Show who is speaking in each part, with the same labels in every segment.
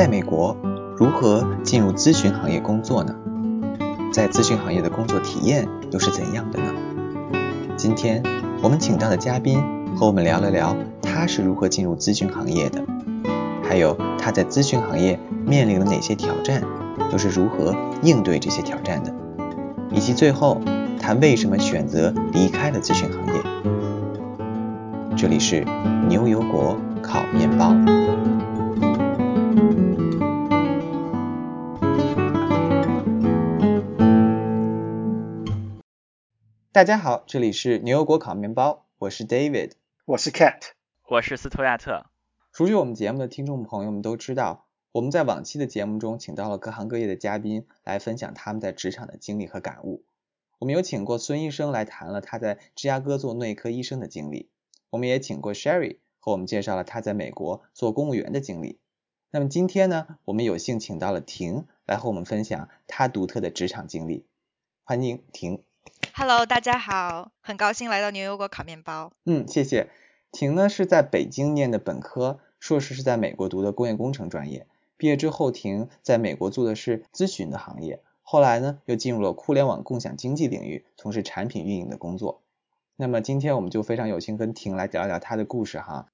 Speaker 1: 在美国如何进入咨询行业工作呢？在咨询行业的工作体验又是怎样的呢？今天我们请到的嘉宾和我们聊了聊他是如何进入咨询行业的，还有他在咨询行业面临了哪些挑战，又是如何应对这些挑战的，以及最后他为什么选择离开了咨询行业。这里是牛油果烤面包。大家好，这里是牛油果烤面包，我是 David，
Speaker 2: 我是 Cat，
Speaker 3: 我是斯图亚特。
Speaker 1: 熟悉我们节目的听众朋友们都知道，我们在往期的节目中请到了各行各业的嘉宾来分享他们在职场的经历和感悟。我们有请过孙医生来谈了他在芝加哥做内科医生的经历。我们也请过 Sherry 和我们介绍了他在美国做公务员的经历。那么今天呢，我们有幸请到了婷来和我们分享她独特的职场经历。欢迎婷。
Speaker 4: Hello，大家好，很高兴来到牛油果烤面包。
Speaker 1: 嗯，谢谢。婷呢是在北京念的本科，硕士是在美国读的工业工程专业。毕业之后，婷在美国做的是咨询的行业，后来呢又进入了互联网共享经济领域，从事产品运营的工作。那么今天我们就非常有幸跟婷来聊一聊她的故事哈。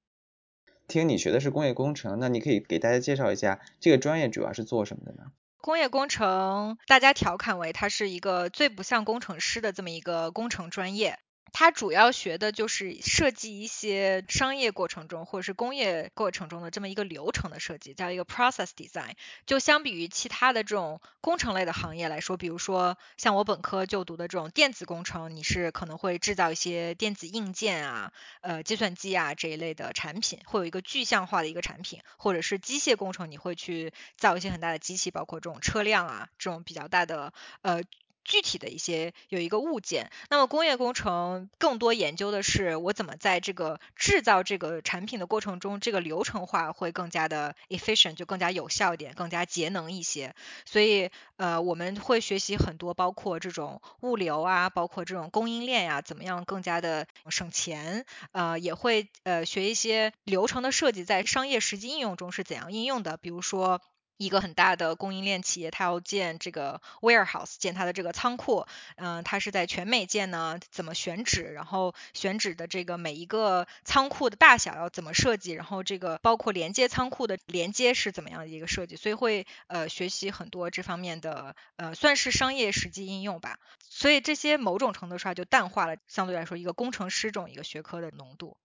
Speaker 1: 婷，你学的是工业工程，那你可以给大家介绍一下这个专业主要是做什么的呢？
Speaker 4: 工业工程，大家调侃为它是一个最不像工程师的这么一个工程专业。它主要学的就是设计一些商业过程中或者是工业过程中的这么一个流程的设计，叫一个 process design。就相比于其他的这种工程类的行业来说，比如说像我本科就读的这种电子工程，你是可能会制造一些电子硬件啊、呃计算机啊这一类的产品，会有一个具象化的一个产品，或者是机械工程，你会去造一些很大的机器，包括这种车辆啊这种比较大的呃。具体的一些有一个物件，那么工业工程更多研究的是我怎么在这个制造这个产品的过程中，这个流程化会更加的 efficient，就更加有效一点，更加节能一些。所以呃我们会学习很多，包括这种物流啊，包括这种供应链呀，怎么样更加的省钱。呃也会呃学一些流程的设计，在商业实际应用中是怎样应用的，比如说。一个很大的供应链企业，它要建这个 warehouse，建它的这个仓库，嗯，它是在全美建呢，怎么选址，然后选址的这个每一个仓库的大小要怎么设计，然后这个包括连接仓库的连接是怎么样的一个设计，所以会呃学习很多这方面的呃算是商业实际应用吧，所以这些某种程度上就淡化了相对来说一个工程师这种一个学科的浓度。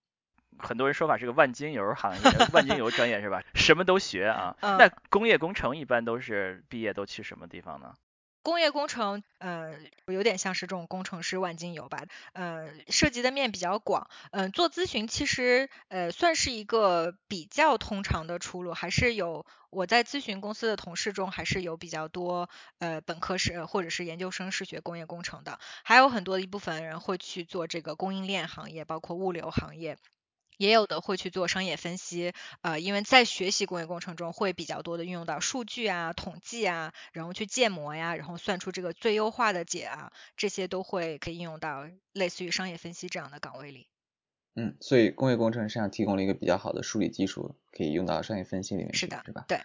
Speaker 3: 很多人说法是个万金油行业，万金油专业是吧？什么都学啊。那工业工程一般都是毕业都去什么地方呢？
Speaker 4: 工业工程，呃，有点像是这种工程师万金油吧，呃，涉及的面比较广。嗯，做咨询其实，呃，算是一个比较通常的出路，还是有我在咨询公司的同事中，还是有比较多，呃，本科是或者是研究生是学工业工程的，还有很多的一部分人会去做这个供应链行业，包括物流行业。也有的会去做商业分析，呃，因为在学习工业工程中会比较多的运用到数据啊、统计啊，然后去建模呀，然后算出这个最优化的解啊，这些都会可以应用到类似于商业分析这样的岗位里。
Speaker 1: 嗯，所以工业工程实际上提供了一个比较好的数理技术，可以用到商业分析里面，
Speaker 4: 是的，
Speaker 1: 是吧？
Speaker 4: 对。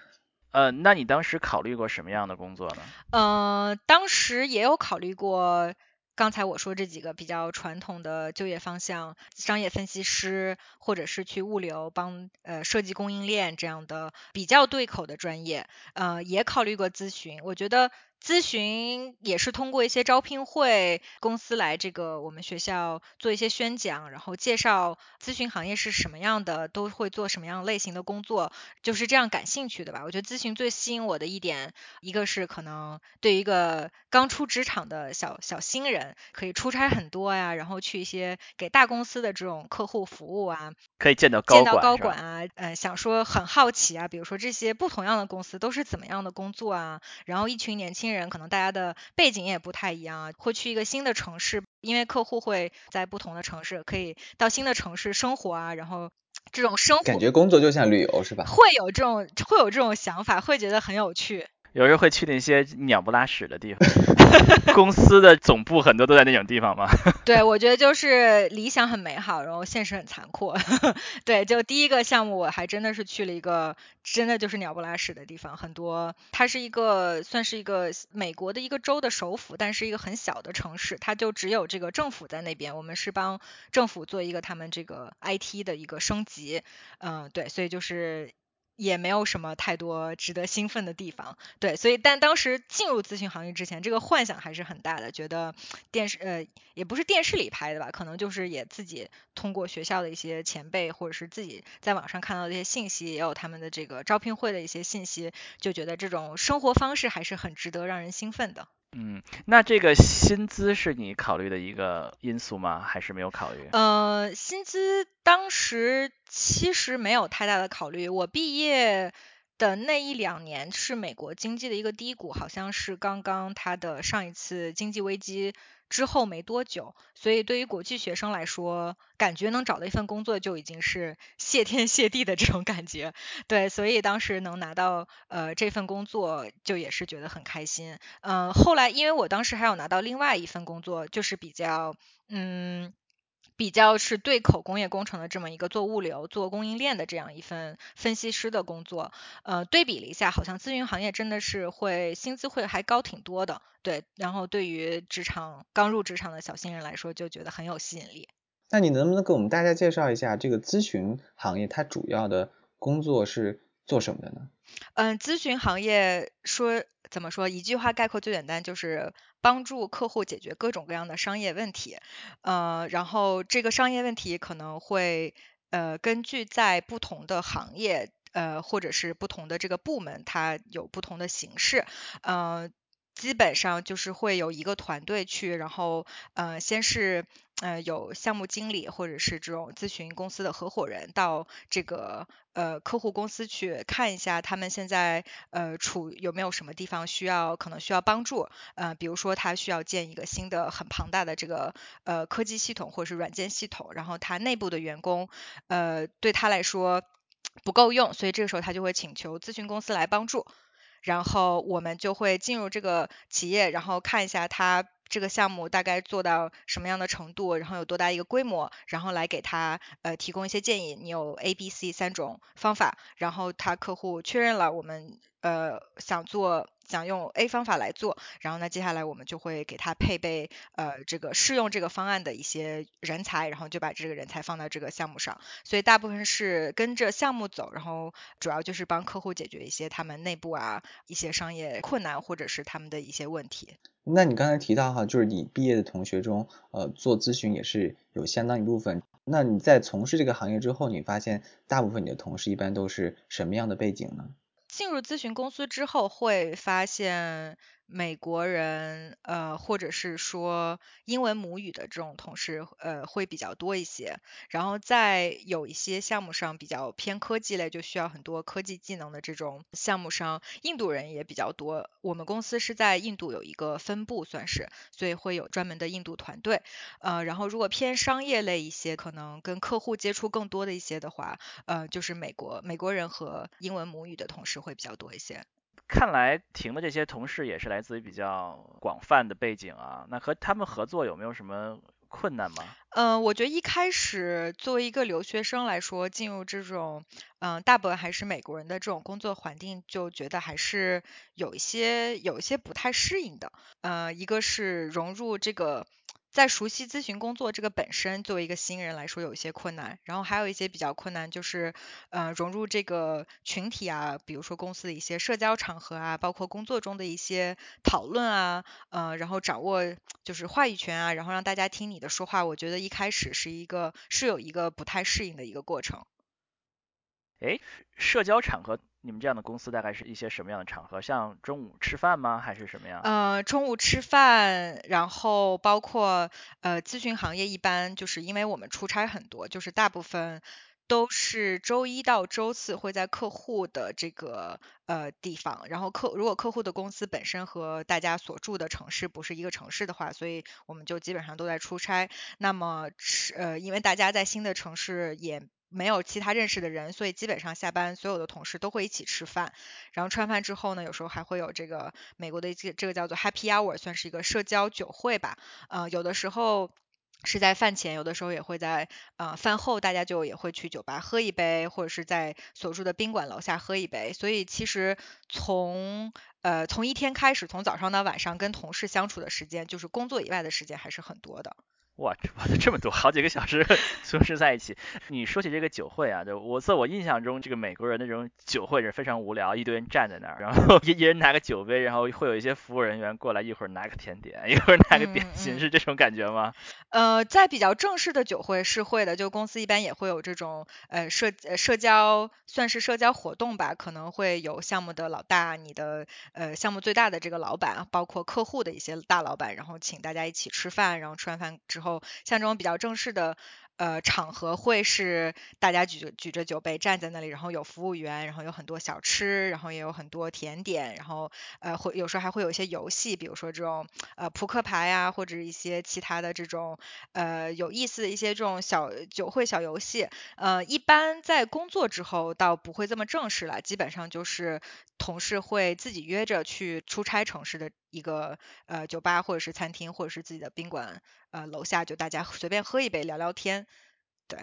Speaker 3: 呃，那你当时考虑过什么样的工作呢？
Speaker 4: 呃，当时也有考虑过。刚才我说这几个比较传统的就业方向，商业分析师，或者是去物流帮呃设计供应链这样的比较对口的专业，呃，也考虑过咨询，我觉得。咨询也是通过一些招聘会公司来这个我们学校做一些宣讲，然后介绍咨询行业是什么样的，都会做什么样类型的工作，就是这样感兴趣的吧。我觉得咨询最吸引我的一点，一个是可能对于一个刚出职场的小小新人，可以出差很多呀，然后去一些给大公司的这种客户服务啊，
Speaker 3: 可以见到高
Speaker 4: 见到高管啊，呃，想说很好奇啊，比如说这些不同样的公司都是怎么样的工作啊，然后一群年轻。人可能大家的背景也不太一样啊，会去一个新的城市，因为客户会在不同的城市，可以到新的城市生活啊，然后这种生活
Speaker 1: 感觉工作就像旅游是吧？
Speaker 4: 会有这种会有这种想法，会觉得很有趣。
Speaker 3: 有时候会去那些鸟不拉屎的地方，公司的总部很多都在那种地方吗？
Speaker 4: 对，我觉得就是理想很美好，然后现实很残酷。对，就第一个项目，我还真的是去了一个真的就是鸟不拉屎的地方，很多。它是一个算是一个美国的一个州的首府，但是一个很小的城市，它就只有这个政府在那边。我们是帮政府做一个他们这个 IT 的一个升级，嗯，对，所以就是。也没有什么太多值得兴奋的地方，对，所以但当时进入咨询行业之前，这个幻想还是很大的，觉得电视呃也不是电视里拍的吧，可能就是也自己通过学校的一些前辈或者是自己在网上看到的一些信息，也有他们的这个招聘会的一些信息，就觉得这种生活方式还是很值得让人兴奋的。
Speaker 3: 嗯，那这个薪资是你考虑的一个因素吗？还是没有考虑？
Speaker 4: 呃，薪资当时其实没有太大的考虑。我毕业的那一两年是美国经济的一个低谷，好像是刚刚它的上一次经济危机。之后没多久，所以对于国际学生来说，感觉能找到一份工作就已经是谢天谢地的这种感觉。对，所以当时能拿到呃这份工作，就也是觉得很开心。嗯，后来因为我当时还有拿到另外一份工作，就是比较嗯。比较是对口工业工程的这么一个做物流、做供应链的这样一份分析师的工作，呃，对比了一下，好像咨询行业真的是会薪资会还高挺多的，对。然后对于职场刚入职场的小新人来说，就觉得很有吸引力。
Speaker 1: 那你能不能给我们大家介绍一下这个咨询行业它主要的工作是做什么的呢？
Speaker 4: 嗯，咨询行业说怎么说？一句话概括最简单就是。帮助客户解决各种各样的商业问题，呃，然后这个商业问题可能会呃根据在不同的行业呃或者是不同的这个部门，它有不同的形式，呃，基本上就是会有一个团队去，然后呃先是。呃，有项目经理或者是这种咨询公司的合伙人到这个呃客户公司去看一下，他们现在呃处有没有什么地方需要可能需要帮助，呃，比如说他需要建一个新的很庞大的这个呃科技系统或者是软件系统，然后他内部的员工呃对他来说不够用，所以这个时候他就会请求咨询公司来帮助，然后我们就会进入这个企业，然后看一下他。这个项目大概做到什么样的程度，然后有多大一个规模，然后来给他呃提供一些建议。你有 A、B、C 三种方法，然后他客户确认了，我们呃想做想用 A 方法来做，然后呢接下来我们就会给他配备呃这个适用这个方案的一些人才，然后就把这个人才放到这个项目上。所以大部分是跟着项目走，然后主要就是帮客户解决一些他们内部啊一些商业困难或者是他们的一些问题。
Speaker 1: 那你刚才提到哈，就是你毕业的同学中，呃，做咨询也是有相当一部分。那你在从事这个行业之后，你发现大部分你的同事一般都是什么样的背景呢？
Speaker 4: 进入咨询公司之后，会发现。美国人，呃，或者是说英文母语的这种同事，呃，会比较多一些。然后在有一些项目上比较偏科技类，就需要很多科技技能的这种项目上，印度人也比较多。我们公司是在印度有一个分部，算是，所以会有专门的印度团队。呃，然后如果偏商业类一些，可能跟客户接触更多的一些的话，呃，就是美国美国人和英文母语的同事会比较多一些。
Speaker 3: 看来停的这些同事也是来自于比较广泛的背景啊，那和他们合作有没有什么困难吗？
Speaker 4: 嗯，我觉得一开始作为一个留学生来说，进入这种嗯大部分还是美国人的这种工作环境，就觉得还是有一些有一些不太适应的。呃，一个是融入这个。在熟悉咨询工作这个本身，作为一个新人来说有一些困难，然后还有一些比较困难就是，呃，融入这个群体啊，比如说公司的一些社交场合啊，包括工作中的一些讨论啊，呃，然后掌握就是话语权啊，然后让大家听你的说话，我觉得一开始是一个是有一个不太适应的一个过程。
Speaker 3: 哎，社交场合。你们这样的公司大概是一些什么样的场合？像中午吃饭吗？还是什么样？
Speaker 4: 呃，中午吃饭，然后包括呃咨询行业一般就是因为我们出差很多，就是大部分都是周一到周四会在客户的这个呃地方，然后客如果客户的公司本身和大家所住的城市不是一个城市的话，所以我们就基本上都在出差。那么是呃因为大家在新的城市也。没有其他认识的人，所以基本上下班所有的同事都会一起吃饭。然后吃完饭之后呢，有时候还会有这个美国的这这个叫做 Happy Hour，算是一个社交酒会吧。呃，有的时候。是在饭前，有的时候也会在呃饭后，大家就也会去酒吧喝一杯，或者是在所住的宾馆楼下喝一杯。所以其实从呃从一天开始，从早上到晚上跟同事相处的时间，就是工作以外的时间还是很多的。
Speaker 3: 哇，玩的这么多，好几个小时 同时在一起。你说起这个酒会啊，就我在我印象中，这个美国人的这种酒会是非常无聊，一堆人站在那儿，然后 一一人拿个酒杯，然后会有一些服务人员过来，一会儿拿个甜点，一会儿拿个点心，是这种感觉吗？
Speaker 4: 呃，在比较正式的酒会是会的，就公司一般也会有这种呃社社交，算是社交活动吧，可能会有项目的老大，你的呃项目最大的这个老板，包括客户的一些大老板，然后请大家一起吃饭，然后吃完饭之后。后像这种比较正式的。呃，场合会是大家举着举着酒杯站在那里，然后有服务员，然后有很多小吃，然后也有很多甜点，然后呃会有时候还会有一些游戏，比如说这种呃扑克牌啊，或者一些其他的这种呃有意思的一些这种小酒会小游戏。呃，一般在工作之后倒不会这么正式了，基本上就是同事会自己约着去出差城市的一个呃酒吧或者是餐厅或者是自己的宾馆呃楼下，就大家随便喝一杯聊聊天。对，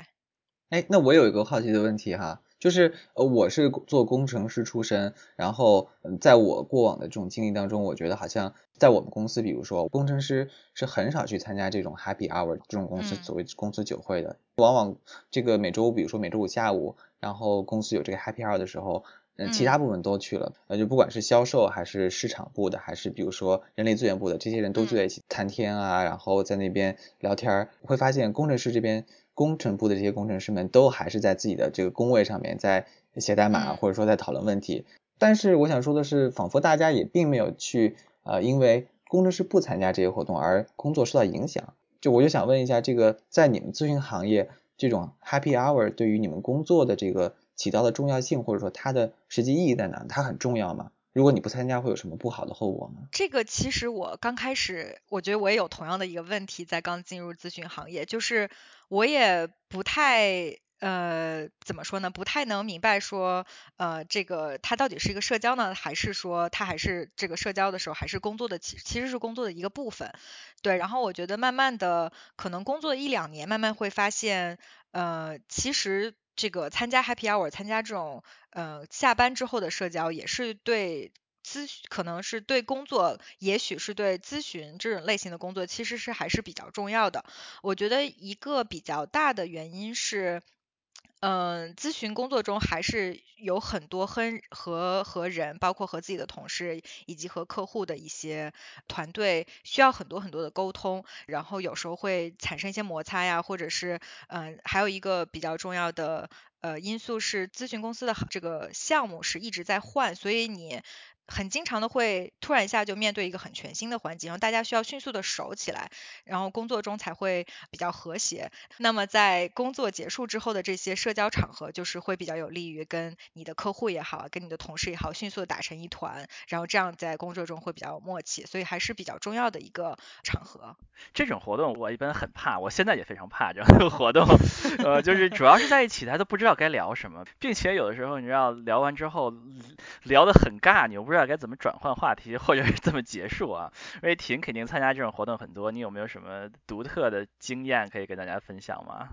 Speaker 1: 哎，那我有一个好奇的问题哈，就是呃，我是做工程师出身，然后在我过往的这种经历当中，我觉得好像在我们公司，比如说工程师是很少去参加这种 Happy Hour 这种公司所谓公司酒会的，往往这个每周，比如说每周五下午，然后公司有这个 Happy Hour 的时候，嗯，其他部门都去了，呃，就不管是销售还是市场部的，还是比如说人力资源部的，这些人都聚在一起谈天啊，然后在那边聊天儿，会发现工程师这边。工程部的这些工程师们都还是在自己的这个工位上面在写代码，或者说在讨论问题。但是我想说的是，仿佛大家也并没有去呃，因为工程师不参加这些活动而工作受到影响。就我就想问一下，这个在你们咨询行业，这种 Happy Hour 对于你们工作的这个起到的重要性，或者说它的实际意义在哪？它很重要吗？如果你不参加，会有什么不好的后果吗？
Speaker 4: 这个其实我刚开始，我觉得我也有同样的一个问题，在刚进入咨询行业，就是我也不太呃怎么说呢？不太能明白说呃这个它到底是一个社交呢，还是说它还是这个社交的时候还是工作的其其实是工作的一个部分。对，然后我觉得慢慢的可能工作一两年，慢慢会发现呃其实。这个参加 Happy Hour，参加这种呃下班之后的社交，也是对咨，可能是对工作，也许是对咨询这种类型的工作，其实是还是比较重要的。我觉得一个比较大的原因是。嗯，咨询工作中还是有很多和和和人，包括和自己的同事以及和客户的一些团队，需要很多很多的沟通，然后有时候会产生一些摩擦呀，或者是嗯，还有一个比较重要的呃因素是，咨询公司的这个项目是一直在换，所以你。很经常的会突然一下就面对一个很全新的环境，然后大家需要迅速的熟起来，然后工作中才会比较和谐。那么在工作结束之后的这些社交场合，就是会比较有利于跟你的客户也好，跟你的同事也好，迅速的打成一团，然后这样在工作中会比较有默契，所以还是比较重要的一个场合。
Speaker 3: 这种活动我一般很怕，我现在也非常怕这样的活动，呃，就是主要是在一起，他都不知道该聊什么，并且有的时候你知道聊完之后聊得很尬，你又不不知道该怎么转换话题，或者是怎么结束啊。因为婷肯定参加这种活动很多，你有没有什么独特的经验可以跟大家分享吗？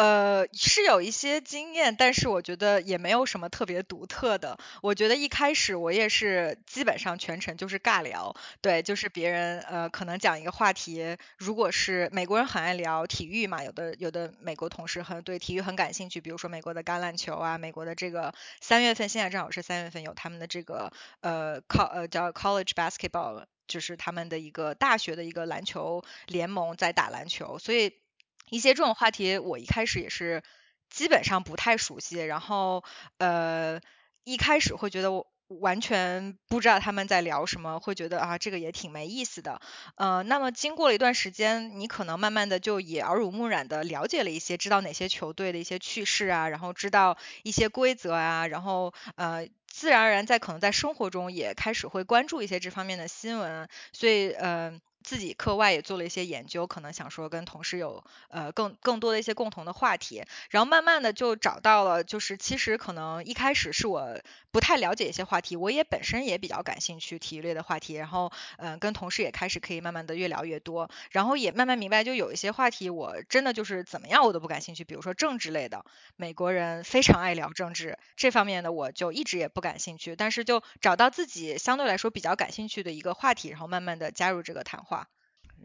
Speaker 4: 呃，是有一些经验，但是我觉得也没有什么特别独特的。我觉得一开始我也是基本上全程就是尬聊，对，就是别人呃可能讲一个话题，如果是美国人很爱聊体育嘛，有的有的美国同事很对体育很感兴趣，比如说美国的橄榄球啊，美国的这个三月份现在正好是三月份有他们的这个呃 co 呃叫 college basketball，就是他们的一个大学的一个篮球联盟在打篮球，所以。一些这种话题，我一开始也是基本上不太熟悉，然后呃一开始会觉得我完全不知道他们在聊什么，会觉得啊这个也挺没意思的，呃那么经过了一段时间，你可能慢慢的就也耳濡目染的了解了一些，知道哪些球队的一些趣事啊，然后知道一些规则啊，然后呃自然而然在可能在生活中也开始会关注一些这方面的新闻，所以呃。自己课外也做了一些研究，可能想说跟同事有呃更更多的一些共同的话题，然后慢慢的就找到了，就是其实可能一开始是我不太了解一些话题，我也本身也比较感兴趣体育类的话题，然后嗯跟同事也开始可以慢慢的越聊越多，然后也慢慢明白就有一些话题我真的就是怎么样我都不感兴趣，比如说政治类的，美国人非常爱聊政治这方面的我就一直也不感兴趣，但是就找到自己相对来说比较感兴趣的一个话题，然后慢慢的加入这个谈话。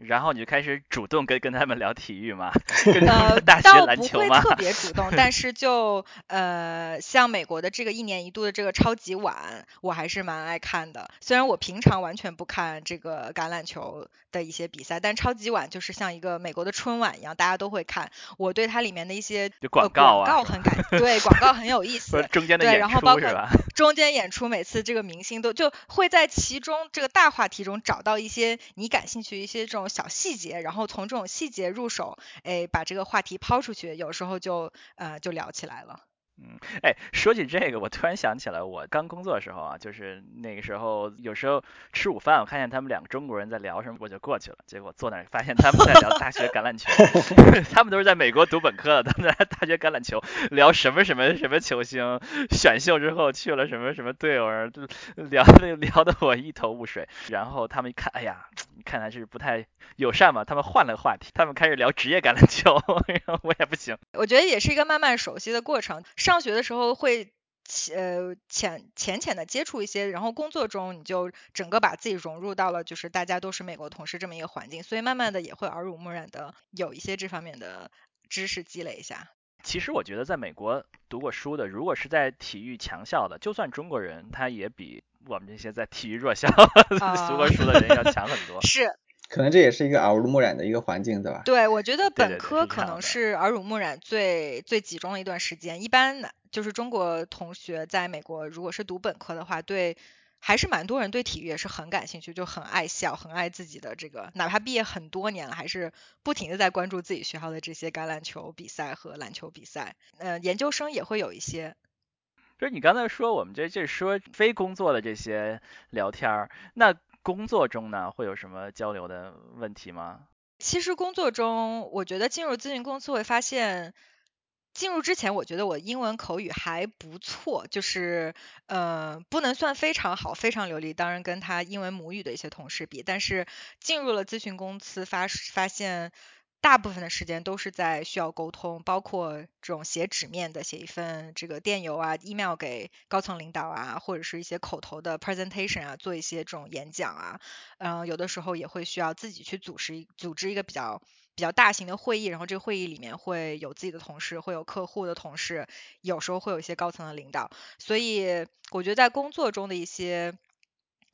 Speaker 3: 然后你就开始主动跟跟他们聊体育吗？
Speaker 4: 呃，
Speaker 3: 大学
Speaker 4: 倒
Speaker 3: 篮球吗？
Speaker 4: 不会特别主动，但是 就呃，像美国的这个一年一度的这个超级碗，我还是蛮爱看的。虽然我平常完全不看这个橄榄球的一些比赛，但超级碗就是像一个美国的春晚一样，大家都会看。我对它里面的一些广
Speaker 3: 告啊，
Speaker 4: 广告很感对，广告很有意 思。
Speaker 3: 中间的
Speaker 4: 对，然后包括
Speaker 3: 吧？
Speaker 4: 中间演出，每次这个明星都就会在其中这个大话题中找到一些你感兴趣一些这种小细节。然后从这种细节入手，哎，把这个话题抛出去，有时候就呃就聊起来了。
Speaker 3: 嗯，哎，说起这个，我突然想起来，我刚工作的时候啊，就是那个时候，有时候吃午饭，我看见他们两个中国人在聊什么，我就过去了。结果坐那儿，发现他们在聊大学橄榄球，他们都是在美国读本科的，他们在大学橄榄球聊什么什么什么球星选秀之后去了什么什么队友，聊的聊的我一头雾水。然后他们一看，哎呀，看来是不太友善嘛，他们换了话题，他们开始聊职业橄榄球，我也不行。
Speaker 4: 我觉得也是一个慢慢熟悉的过程。上学的时候会呃浅浅浅的接触一些，然后工作中你就整个把自己融入到了就是大家都是美国同事这么一个环境，所以慢慢的也会耳濡目染的有一些这方面的知识积累一下。
Speaker 3: 其实我觉得在美国读过书的，如果是在体育强校的，就算中国人，他也比我们这些在体育弱校 读过书的人要强很多。
Speaker 4: 是。
Speaker 1: 可能这也是一个耳濡目染的一个环境，对吧？
Speaker 4: 对，我觉得本科可能是耳濡目染最最集中的一段时间。一般就是中国同学在美国，如果是读本科的话，对，还是蛮多人对体育也是很感兴趣，就很爱笑，很爱自己的这个，哪怕毕业很多年了，还是不停的在关注自己学校的这些橄榄球比赛和篮球比赛。呃，研究生也会有一些。
Speaker 3: 就是你刚才说我们这这说非工作的这些聊天儿，那。工作中呢，会有什么交流的问题吗？
Speaker 4: 其实工作中，我觉得进入咨询公司会发现，进入之前我觉得我英文口语还不错，就是呃不能算非常好、非常流利，当然跟他英文母语的一些同事比，但是进入了咨询公司发发现。大部分的时间都是在需要沟通，包括这种写纸面的，写一份这个电邮啊、email 给高层领导啊，或者是一些口头的 presentation 啊，做一些这种演讲啊，嗯，有的时候也会需要自己去组织组织一个比较比较大型的会议，然后这个会议里面会有自己的同事，会有客户的同事，有时候会有一些高层的领导，所以我觉得在工作中的一些。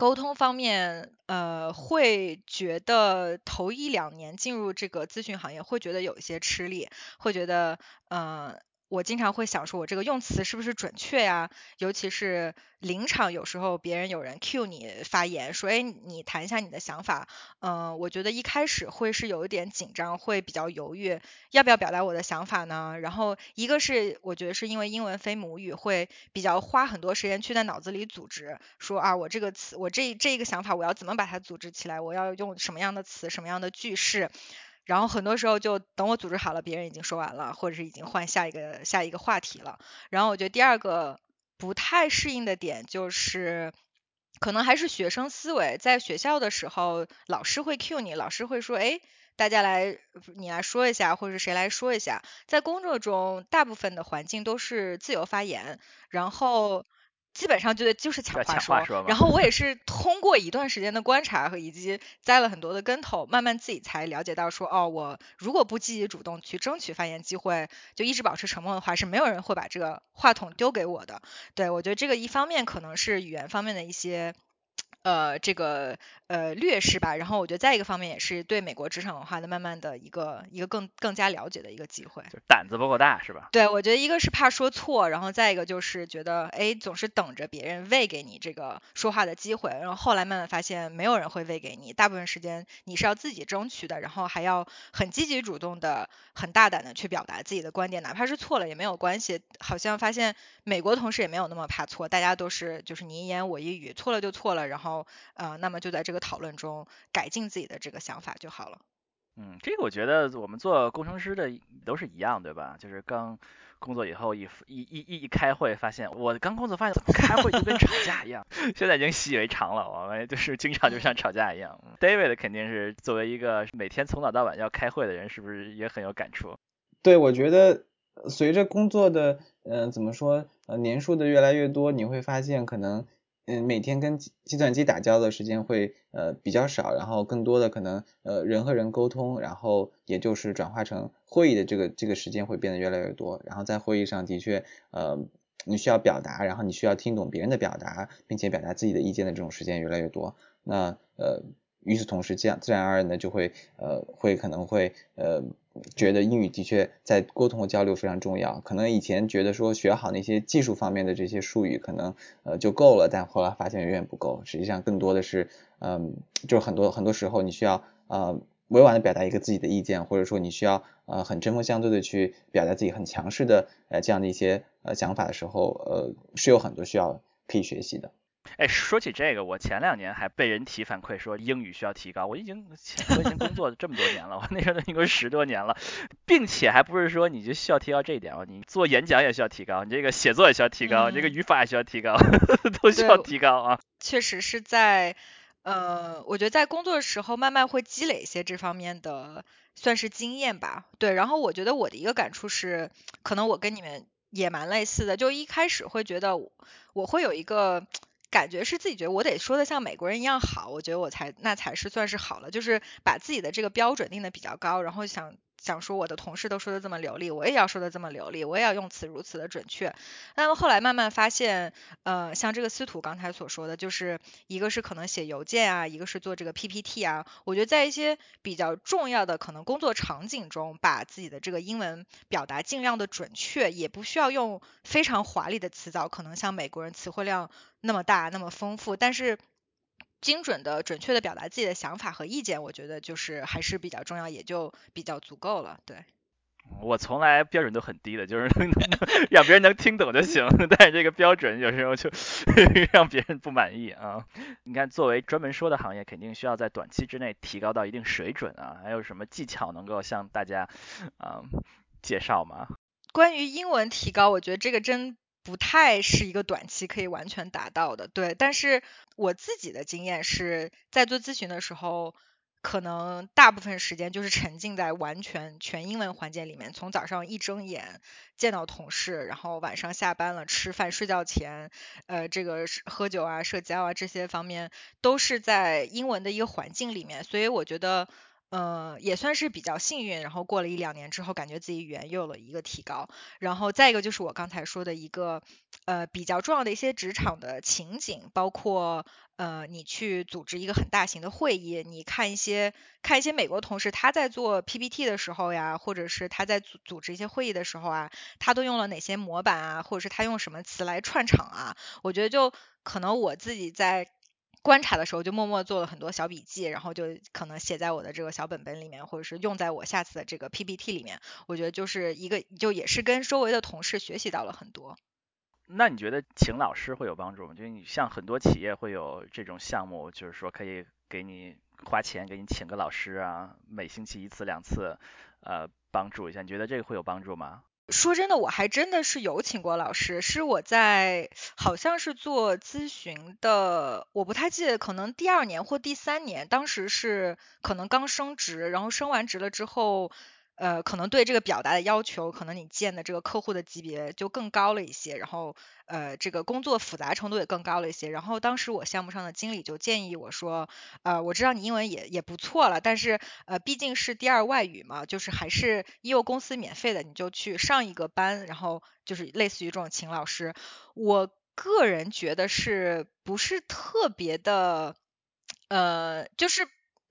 Speaker 4: 沟通方面，呃，会觉得头一两年进入这个咨询行业，会觉得有一些吃力，会觉得，嗯。我经常会想说，我这个用词是不是准确呀？尤其是临场，有时候别人有人 cue 你发言，说，哎，你谈一下你的想法。嗯，我觉得一开始会是有一点紧张，会比较犹豫，要不要表达我的想法呢？然后一个是我觉得是因为英文非母语，会比较花很多时间去在脑子里组织，说啊，我这个词，我这这一个想法，我要怎么把它组织起来？我要用什么样的词，什么样的句式？然后很多时候就等我组织好了，别人已经说完了，或者是已经换下一个下一个话题了。然后我觉得第二个不太适应的点就是，可能还是学生思维。在学校的时候，老师会 cue 你，老师会说，哎，大家来，你来说一下，或者是谁来说一下。在工作中，大部分的环境都是自由发言，然后。基本上就得就是抢话说，然后我也 是通过一段时间的观察和以及栽了很多的跟头，慢慢自己才了解到说，哦，我如果不积极主动去争取发言机会，就一直保持沉默的话，是没有人会把这个话筒丢给我的。对我觉得这个一方面可能是语言方面的一些。呃，这个呃劣势吧，然后我觉得再一个方面也是对美国职场文化的慢慢的一个一个更更加了解的一个机会，
Speaker 3: 就胆子不够大是吧？
Speaker 4: 对，我觉得一个是怕说错，然后再一个就是觉得哎总是等着别人喂给你这个说话的机会，然后后来慢慢发现没有人会喂给你，大部分时间你是要自己争取的，然后还要很积极主动的、很大胆的去表达自己的观点，哪怕是错了也没有关系。好像发现美国同事也没有那么怕错，大家都是就是你一言我一语，错了就错了，然后。后呃，那么就在这个讨论中改进自己的这个想法就好了。
Speaker 3: 嗯，这个我觉得我们做工程师的都是一样，对吧？就是刚工作以后一一一一开会，发现我刚工作发现怎么开会就跟吵架一样，现在已经习以为常了，我们就是经常就像吵架一样。David 肯定是作为一个每天从早到晚要开会的人，是不是也很有感触？
Speaker 1: 对，我觉得随着工作的呃怎么说呃年数的越来越多，你会发现可能。嗯，每天跟计算机打交道的时间会呃比较少，然后更多的可能呃人和人沟通，然后也就是转化成会议的这个这个时间会变得越来越多，然后在会议上的确呃你需要表达，然后你需要听懂别人的表达，并且表达自己的意见的这种时间越来越多，那呃。与此同时，这样自然而然的就会呃会可能会呃觉得英语的确在沟通和交流非常重要。可能以前觉得说学好那些技术方面的这些术语可能呃就够了，但后来发现远远不够。实际上更多的是嗯就很多很多时候你需要呃委婉的表达一个自己的意见，或者说你需要呃很针锋相对的去表达自己很强势的呃这样的一些呃想法的时候，呃是有很多需要可以学习的。
Speaker 3: 哎，说起这个，我前两年还被人提反馈说英语需要提高。我已经我已经工作这么多年了，我那时候都已经十多年了，并且还不是说你就需要提高这一点哦，你做演讲也需要提高，你这个写作也需要提高，你这个语法也需要提高，都需要提高啊。
Speaker 4: 确实是在呃，我觉得在工作的时候慢慢会积累一些这方面的算是经验吧。对，然后我觉得我的一个感触是，可能我跟你们也蛮类似的，就一开始会觉得我会有一个。感觉是自己觉得我得说的像美国人一样好，我觉得我才那才是算是好了，就是把自己的这个标准定的比较高，然后想。想说我的同事都说的这么流利，我也要说的这么流利，我也要用词如此的准确。那么后来慢慢发现，呃，像这个司徒刚才所说的，就是一个是可能写邮件啊，一个是做这个 PPT 啊。我觉得在一些比较重要的可能工作场景中，把自己的这个英文表达尽量的准确，也不需要用非常华丽的词藻，可能像美国人词汇量那么大那么丰富，但是。精准的、准确的表达自己的想法和意见，我觉得就是还是比较重要，也就比较足够了。对，
Speaker 3: 我从来标准都很低的，就是 让别人能听懂就行。但是这个标准有时候就 让别人不满意啊。你看，作为专门说的行业，肯定需要在短期之内提高到一定水准啊。还有什么技巧能够向大家啊介绍吗？
Speaker 4: 关于英文提高，我觉得这个真。不太是一个短期可以完全达到的，对。但是我自己的经验是在做咨询的时候，可能大部分时间就是沉浸在完全全英文环境里面，从早上一睁眼见到同事，然后晚上下班了吃饭睡觉前，呃，这个喝酒啊、社交啊这些方面都是在英文的一个环境里面，所以我觉得。呃，也算是比较幸运，然后过了一两年之后，感觉自己语言又有了一个提高。然后再一个就是我刚才说的一个，呃，比较重要的一些职场的情景，包括呃，你去组织一个很大型的会议，你看一些看一些美国同事他在做 PPT 的时候呀，或者是他在组组织一些会议的时候啊，他都用了哪些模板啊，或者是他用什么词来串场啊？我觉得就可能我自己在。观察的时候就默默做了很多小笔记，然后就可能写在我的这个小本本里面，或者是用在我下次的这个 PPT 里面。我觉得就是一个，就也是跟周围的同事学习到了很多。
Speaker 3: 那你觉得请老师会有帮助吗？就你像很多企业会有这种项目，就是说可以给你花钱给你请个老师啊，每星期一次两次，呃，帮助一下。你觉得这个会有帮助吗？
Speaker 4: 说真的，我还真的是有请过老师，是我在好像是做咨询的，我不太记得，可能第二年或第三年，当时是可能刚升职，然后升完职了之后。呃，可能对这个表达的要求，可能你见的这个客户的级别就更高了一些，然后呃，这个工作复杂程度也更高了一些。然后当时我项目上的经理就建议我说，呃，我知道你英文也也不错了，但是呃，毕竟是第二外语嘛，就是还是因为公司免费的，你就去上一个班，然后就是类似于这种请老师。我个人觉得是不是特别的，呃，就是。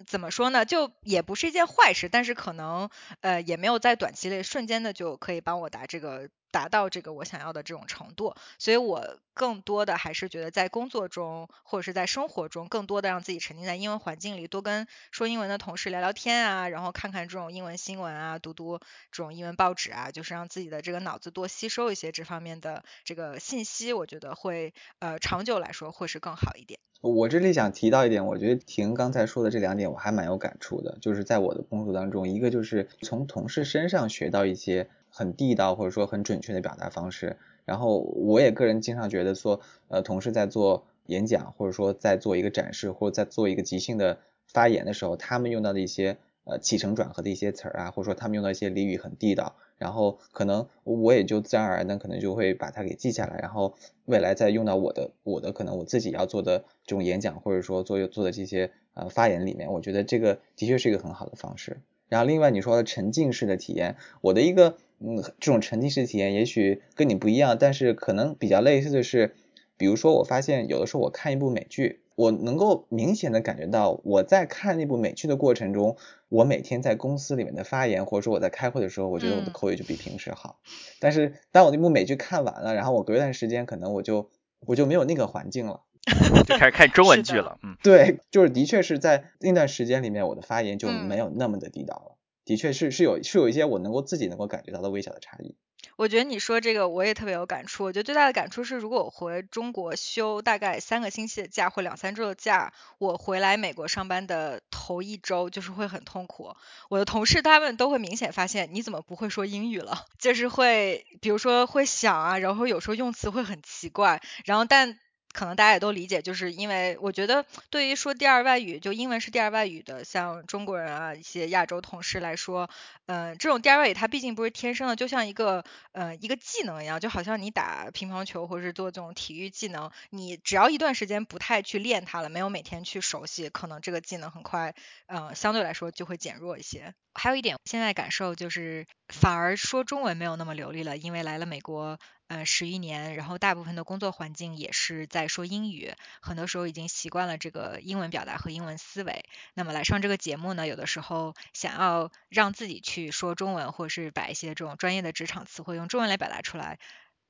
Speaker 4: 怎么说呢？就也不是一件坏事，但是可能呃也没有在短期内瞬间的就可以帮我答这个达到这个我想要的这种程度，所以我更多的还是觉得在工作中或者是在生活中，更多的让自己沉浸在英文环境里，多跟说英文的同事聊聊天啊，然后看看这种英文新闻啊，读读这种英文报纸啊，就是让自己的这个脑子多吸收一些这方面的这个信息，我觉得会呃长久来说会是更好一点。
Speaker 1: 我这里想提到一点，我觉得婷刚才说的这两点我还蛮有感触的，就是在我的工作当中，一个就是从同事身上学到一些。很地道或者说很准确的表达方式，然后我也个人经常觉得说，呃，同事在做演讲或者说在做一个展示或者在做一个即兴的发言的时候，他们用到的一些呃起承转合的一些词儿啊，或者说他们用到一些俚语很地道，然后可能我也就自然而然的可能就会把它给记下来，然后未来再用到我的我的可能我自己要做的这种演讲或者说做做的这些呃发言里面，我觉得这个的确是一个很好的方式。然后另外你说的沉浸式的体验，我的一个。嗯，这种沉浸式体验也许跟你不一样，但是可能比较类似的是，比如说我发现有的时候我看一部美剧，我能够明显的感觉到我在看那部美剧的过程中，我每天在公司里面的发言，或者说我在开会的时候，我觉得我的口语就比平时好。但是当我那部美剧看完了，然后我隔一段时间可能我就我就没有那个环境了，
Speaker 3: 就开始看中文剧了。嗯，
Speaker 1: 对，就是的确是在那段时间里面，我的发言就没有那么的地道了。的确是是有是有一些我能够自己能够感觉到的微小的差异。
Speaker 4: 我觉得你说这个我也特别有感触。我觉得最大的感触是，如果我回中国休大概三个星期的假或两三周的假，我回来美国上班的头一周就是会很痛苦。我的同事他们都会明显发现你怎么不会说英语了，就是会比如说会想啊，然后有时候用词会很奇怪，然后但。可能大家也都理解，就是因为我觉得对于说第二外语，就英文是第二外语的，像中国人啊一些亚洲同事来说，嗯，这种第二外语它毕竟不是天生的，就像一个呃一个技能一样，就好像你打乒乓球或者是做这种体育技能，你只要一段时间不太去练它了，没有每天去熟悉，可能这个技能很快，嗯，相对来说就会减弱一些。还有一点，现在感受就是反而说中文没有那么流利了，因为来了美国。呃，十余年，然后大部分的工作环境也是在说英语，很多时候已经习惯了这个英文表达和英文思维。那么来上这个节目呢，有的时候想要让自己去说中文，或者是把一些这种专业的职场词汇用中文来表达出来，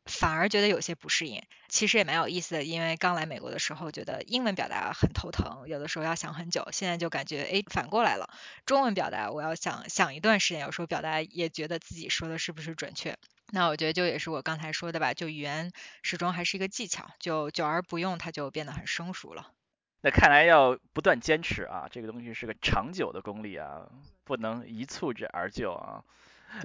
Speaker 4: 反而觉得有些不适应。其实也蛮有意思的，因为刚来美国的时候觉得英文表达很头疼，有的时候要想很久。现在就感觉哎，反过来了，中文表达我要想想一段时间，有时候表达也觉得自己说的是不是准确。那我觉得就也是我刚才说的吧，就语言始终还是一个技巧，就久而不用，它就变得很生疏了。
Speaker 3: 那看来要不断坚持啊，这个东西是个长久的功力啊，不能一蹴之而就啊。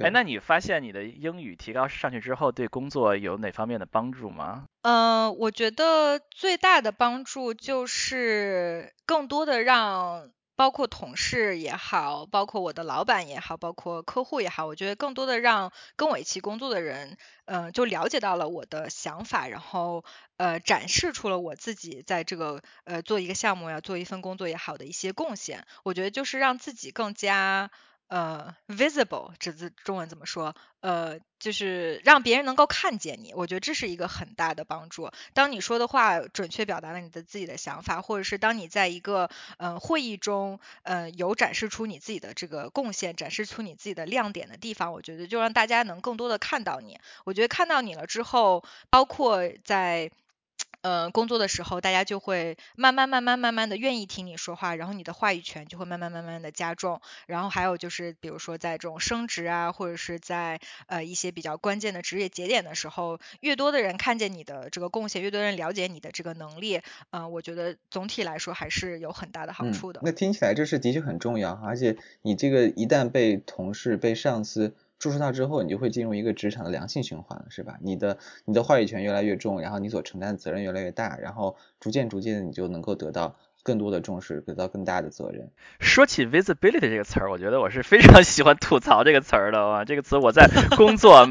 Speaker 3: 哎，那你发现你的英语提高上去之后，对工作有哪方面的帮助吗？
Speaker 4: 嗯，我觉得最大的帮助就是更多的让。包括同事也好，包括我的老板也好，包括客户也好，我觉得更多的让跟我一起工作的人，嗯，就了解到了我的想法，然后呃，展示出了我自己在这个呃做一个项目呀，做一份工作也好的一些贡献。我觉得就是让自己更加。呃，visible 这字中文怎么说？呃，就是让别人能够看见你，我觉得这是一个很大的帮助。当你说的话准确表达了你的自己的想法，或者是当你在一个呃会议中，呃有展示出你自己的这个贡献，展示出你自己的亮点的地方，我觉得就让大家能更多的看到你。我觉得看到你了之后，包括在。呃，工作的时候，大家就会慢慢、慢慢、慢慢的愿意听你说话，然后你的话语权就会慢慢、慢慢的加重。然后还有就是，比如说在这种升职啊，或者是在呃一些比较关键的职业节点的时候，越多的人看见你的这个贡献，越多人了解你的这个能力，嗯，我觉得总体来说还是有很大的好处的。
Speaker 1: 那听起来这是的确很重要，而且你这个一旦被同事、被上司。注视到之后，你就会进入一个职场的良性循环了，是吧？你的你的话语权越来越重，然后你所承担的责任越来越大，然后逐渐逐渐的你就能够得到更多的重视，得到更大的责任。
Speaker 3: 说起 visibility 这个词儿，我觉得我是非常 喜欢吐槽这个词儿的啊。这个词我在工作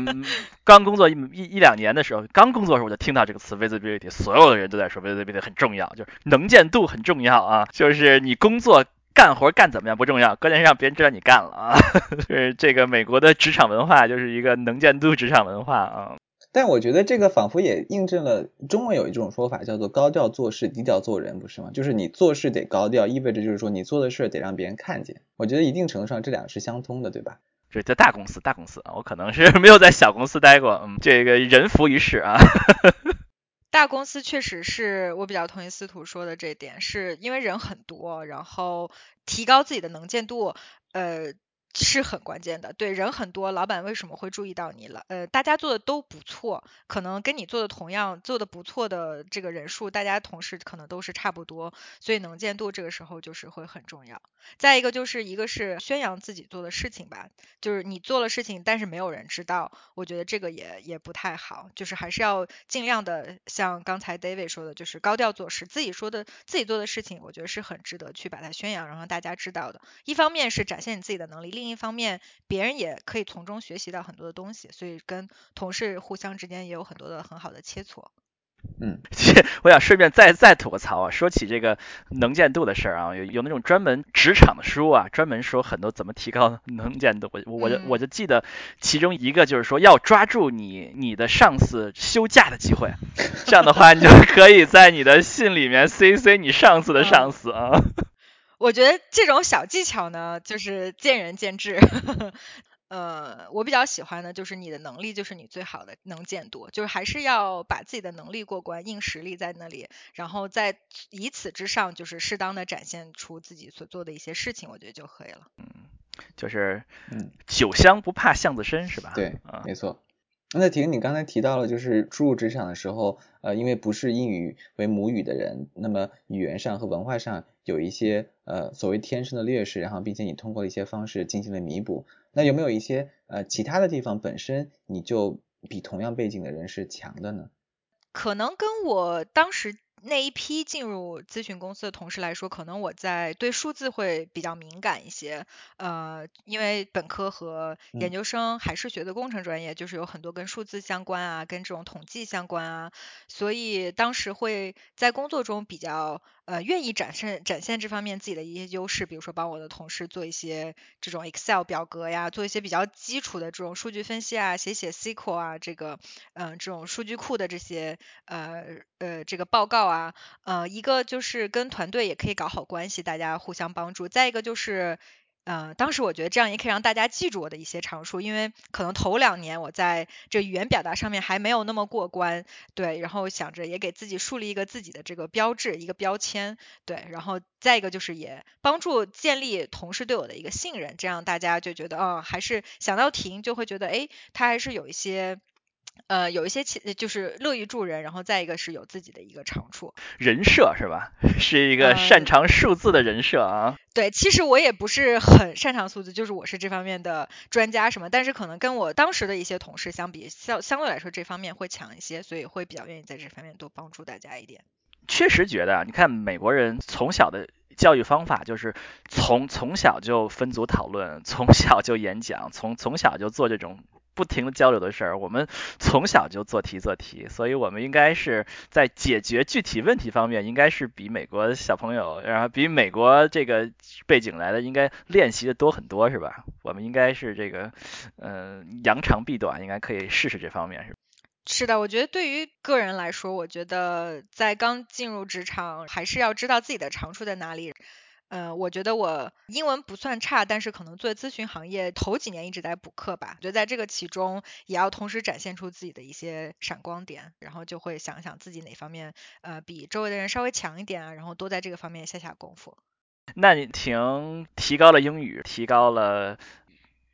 Speaker 3: 刚工作一一两年的时候，刚工作的时候我就听到这个词 visibility，所有的人都在说 visibility 很重要，就是能见度很重要啊，就是你工作。干活干怎么样不重要，关键是让别人知道你干了啊！是这个美国的职场文化，就是一个能见度职场文化啊。
Speaker 1: 但我觉得这个仿佛也印证了中文有一种说法，叫做高调做事，低调做人，不是吗？就是你做事得高调，意味着就是说你做的事得让别人看见。我觉得一定程度上这两个是相通的，对吧？
Speaker 3: 这在大公司，大公司啊，我可能是没有在小公司待过，嗯，这个人浮于事啊。
Speaker 4: 大公司确实是我比较同意司徒说的这点，是因为人很多，然后提高自己的能见度，呃。是很关键的，对人很多，老板为什么会注意到你了？呃，大家做的都不错，可能跟你做的同样做的不错的这个人数，大家同事可能都是差不多，所以能见度这个时候就是会很重要。再一个就是一个是宣扬自己做的事情吧，就是你做了事情，但是没有人知道，我觉得这个也也不太好，就是还是要尽量的像刚才 David 说的，就是高调做事，自己说的自己做的事情，我觉得是很值得去把它宣扬，然后大家知道的。一方面是展现你自己的能力，另另一方面，别人也可以从中学习到很多的东西，所以跟同事互相之间也有很多的很好的切磋。
Speaker 1: 嗯，
Speaker 3: 我想顺便再再吐个槽啊，说起这个能见度的事儿啊，有有那种专门职场的书啊，专门说很多怎么提高 能见度。我我就我就记得其中一个就是说要抓住你你的上司休假的机会，这样的话你就可以在你的信里面 CC 你上司的上司啊。
Speaker 4: 我觉得这种小技巧呢，就是见仁见智。呃，我比较喜欢的就是你的能力就是你最好的能见度，就是还是要把自己的能力过关，硬实力在那里，然后在以此之上，就是适当的展现出自己所做的一些事情，我觉得就可以了。
Speaker 3: 嗯，就是嗯，酒香不怕巷子深，是吧？
Speaker 1: 对，没错。那婷，你刚才提到了，就是初入职场的时候，呃，因为不是英语为母语的人，那么语言上和文化上有一些呃所谓天生的劣势，然后并且你通过一些方式进行了弥补。那有没有一些呃其他的地方本身你就比同样背景的人是强的呢？
Speaker 4: 可能跟我当时。那一批进入咨询公司的同事来说，可能我在对数字会比较敏感一些，呃，因为本科和研究生还是学的工程专业，就是有很多跟数字相关啊，跟这种统计相关啊，所以当时会在工作中比较。呃，愿意展现展现这方面自己的一些优势，比如说帮我的同事做一些这种 Excel 表格呀，做一些比较基础的这种数据分析啊，写写 SQL 啊，这个嗯这种数据库的这些呃呃这个报告啊，啊呃一个就是跟团队也可以搞好关系，大家互相帮助，再一个就是。呃，当时我觉得这样也可以让大家记住我的一些长处，因为可能头两年我在这语言表达上面还没有那么过关，对，然后想着也给自己树立一个自己的这个标志，一个标签，对，然后再一个就是也帮助建立同事对我的一个信任，这样大家就觉得，哦，还是想到停就会觉得，哎，他还是有一些。呃，有一些其就是乐于助人，然后再一个是有自己的一个长处，
Speaker 3: 人设是吧？是一个擅长数字的人设啊。
Speaker 4: 对，其实我也不是很擅长数字，就是我是这方面的专家什么，但是可能跟我当时的一些同事相比，相相对来说这方面会强一些，所以会比较愿意在这方面多帮助大家一点。
Speaker 3: 确实觉得啊，你看美国人从小的教育方法就是从从小就分组讨论，从小就演讲，从从小就做这种。不停的交流的事儿，我们从小就做题做题，所以我们应该是在解决具体问题方面，应该是比美国小朋友，然后比美国这个背景来的，应该练习的多很多，是吧？我们应该是这个，嗯，扬长避短，应该可以试试这方面，是
Speaker 4: 是的，我觉得对于个人来说，我觉得在刚进入职场，还是要知道自己的长处在哪里。嗯，我觉得我英文不算差，但是可能做咨询行业头几年一直在补课吧。我觉得在这个其中，也要同时展现出自己的一些闪光点，然后就会想想自己哪方面呃比周围的人稍微强一点啊，然后多在这个方面下下功夫。
Speaker 3: 那你挺提高了英语，提高了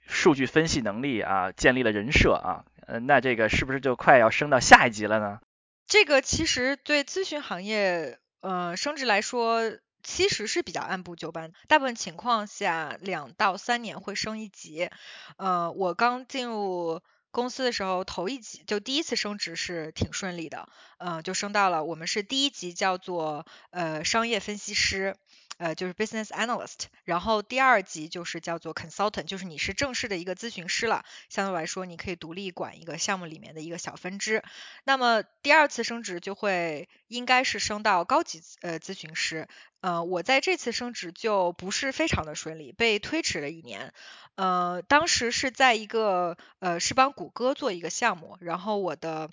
Speaker 3: 数据分析能力啊，建立了人设啊，呃，那这个是不是就快要升到下一级了呢？
Speaker 4: 这个其实对咨询行业呃升职来说。其实是比较按部就班，大部分情况下两到三年会升一级。呃，我刚进入公司的时候，头一级就第一次升职是挺顺利的，嗯，就升到了我们是第一级叫做呃商业分析师。呃，就是 business analyst，然后第二级就是叫做 consultant，就是你是正式的一个咨询师了，相对来说你可以独立管一个项目里面的一个小分支。那么第二次升职就会应该是升到高级呃咨询师。呃，我在这次升职就不是非常的顺利，被推迟了一年。呃，当时是在一个呃是帮谷歌做一个项目，然后我的。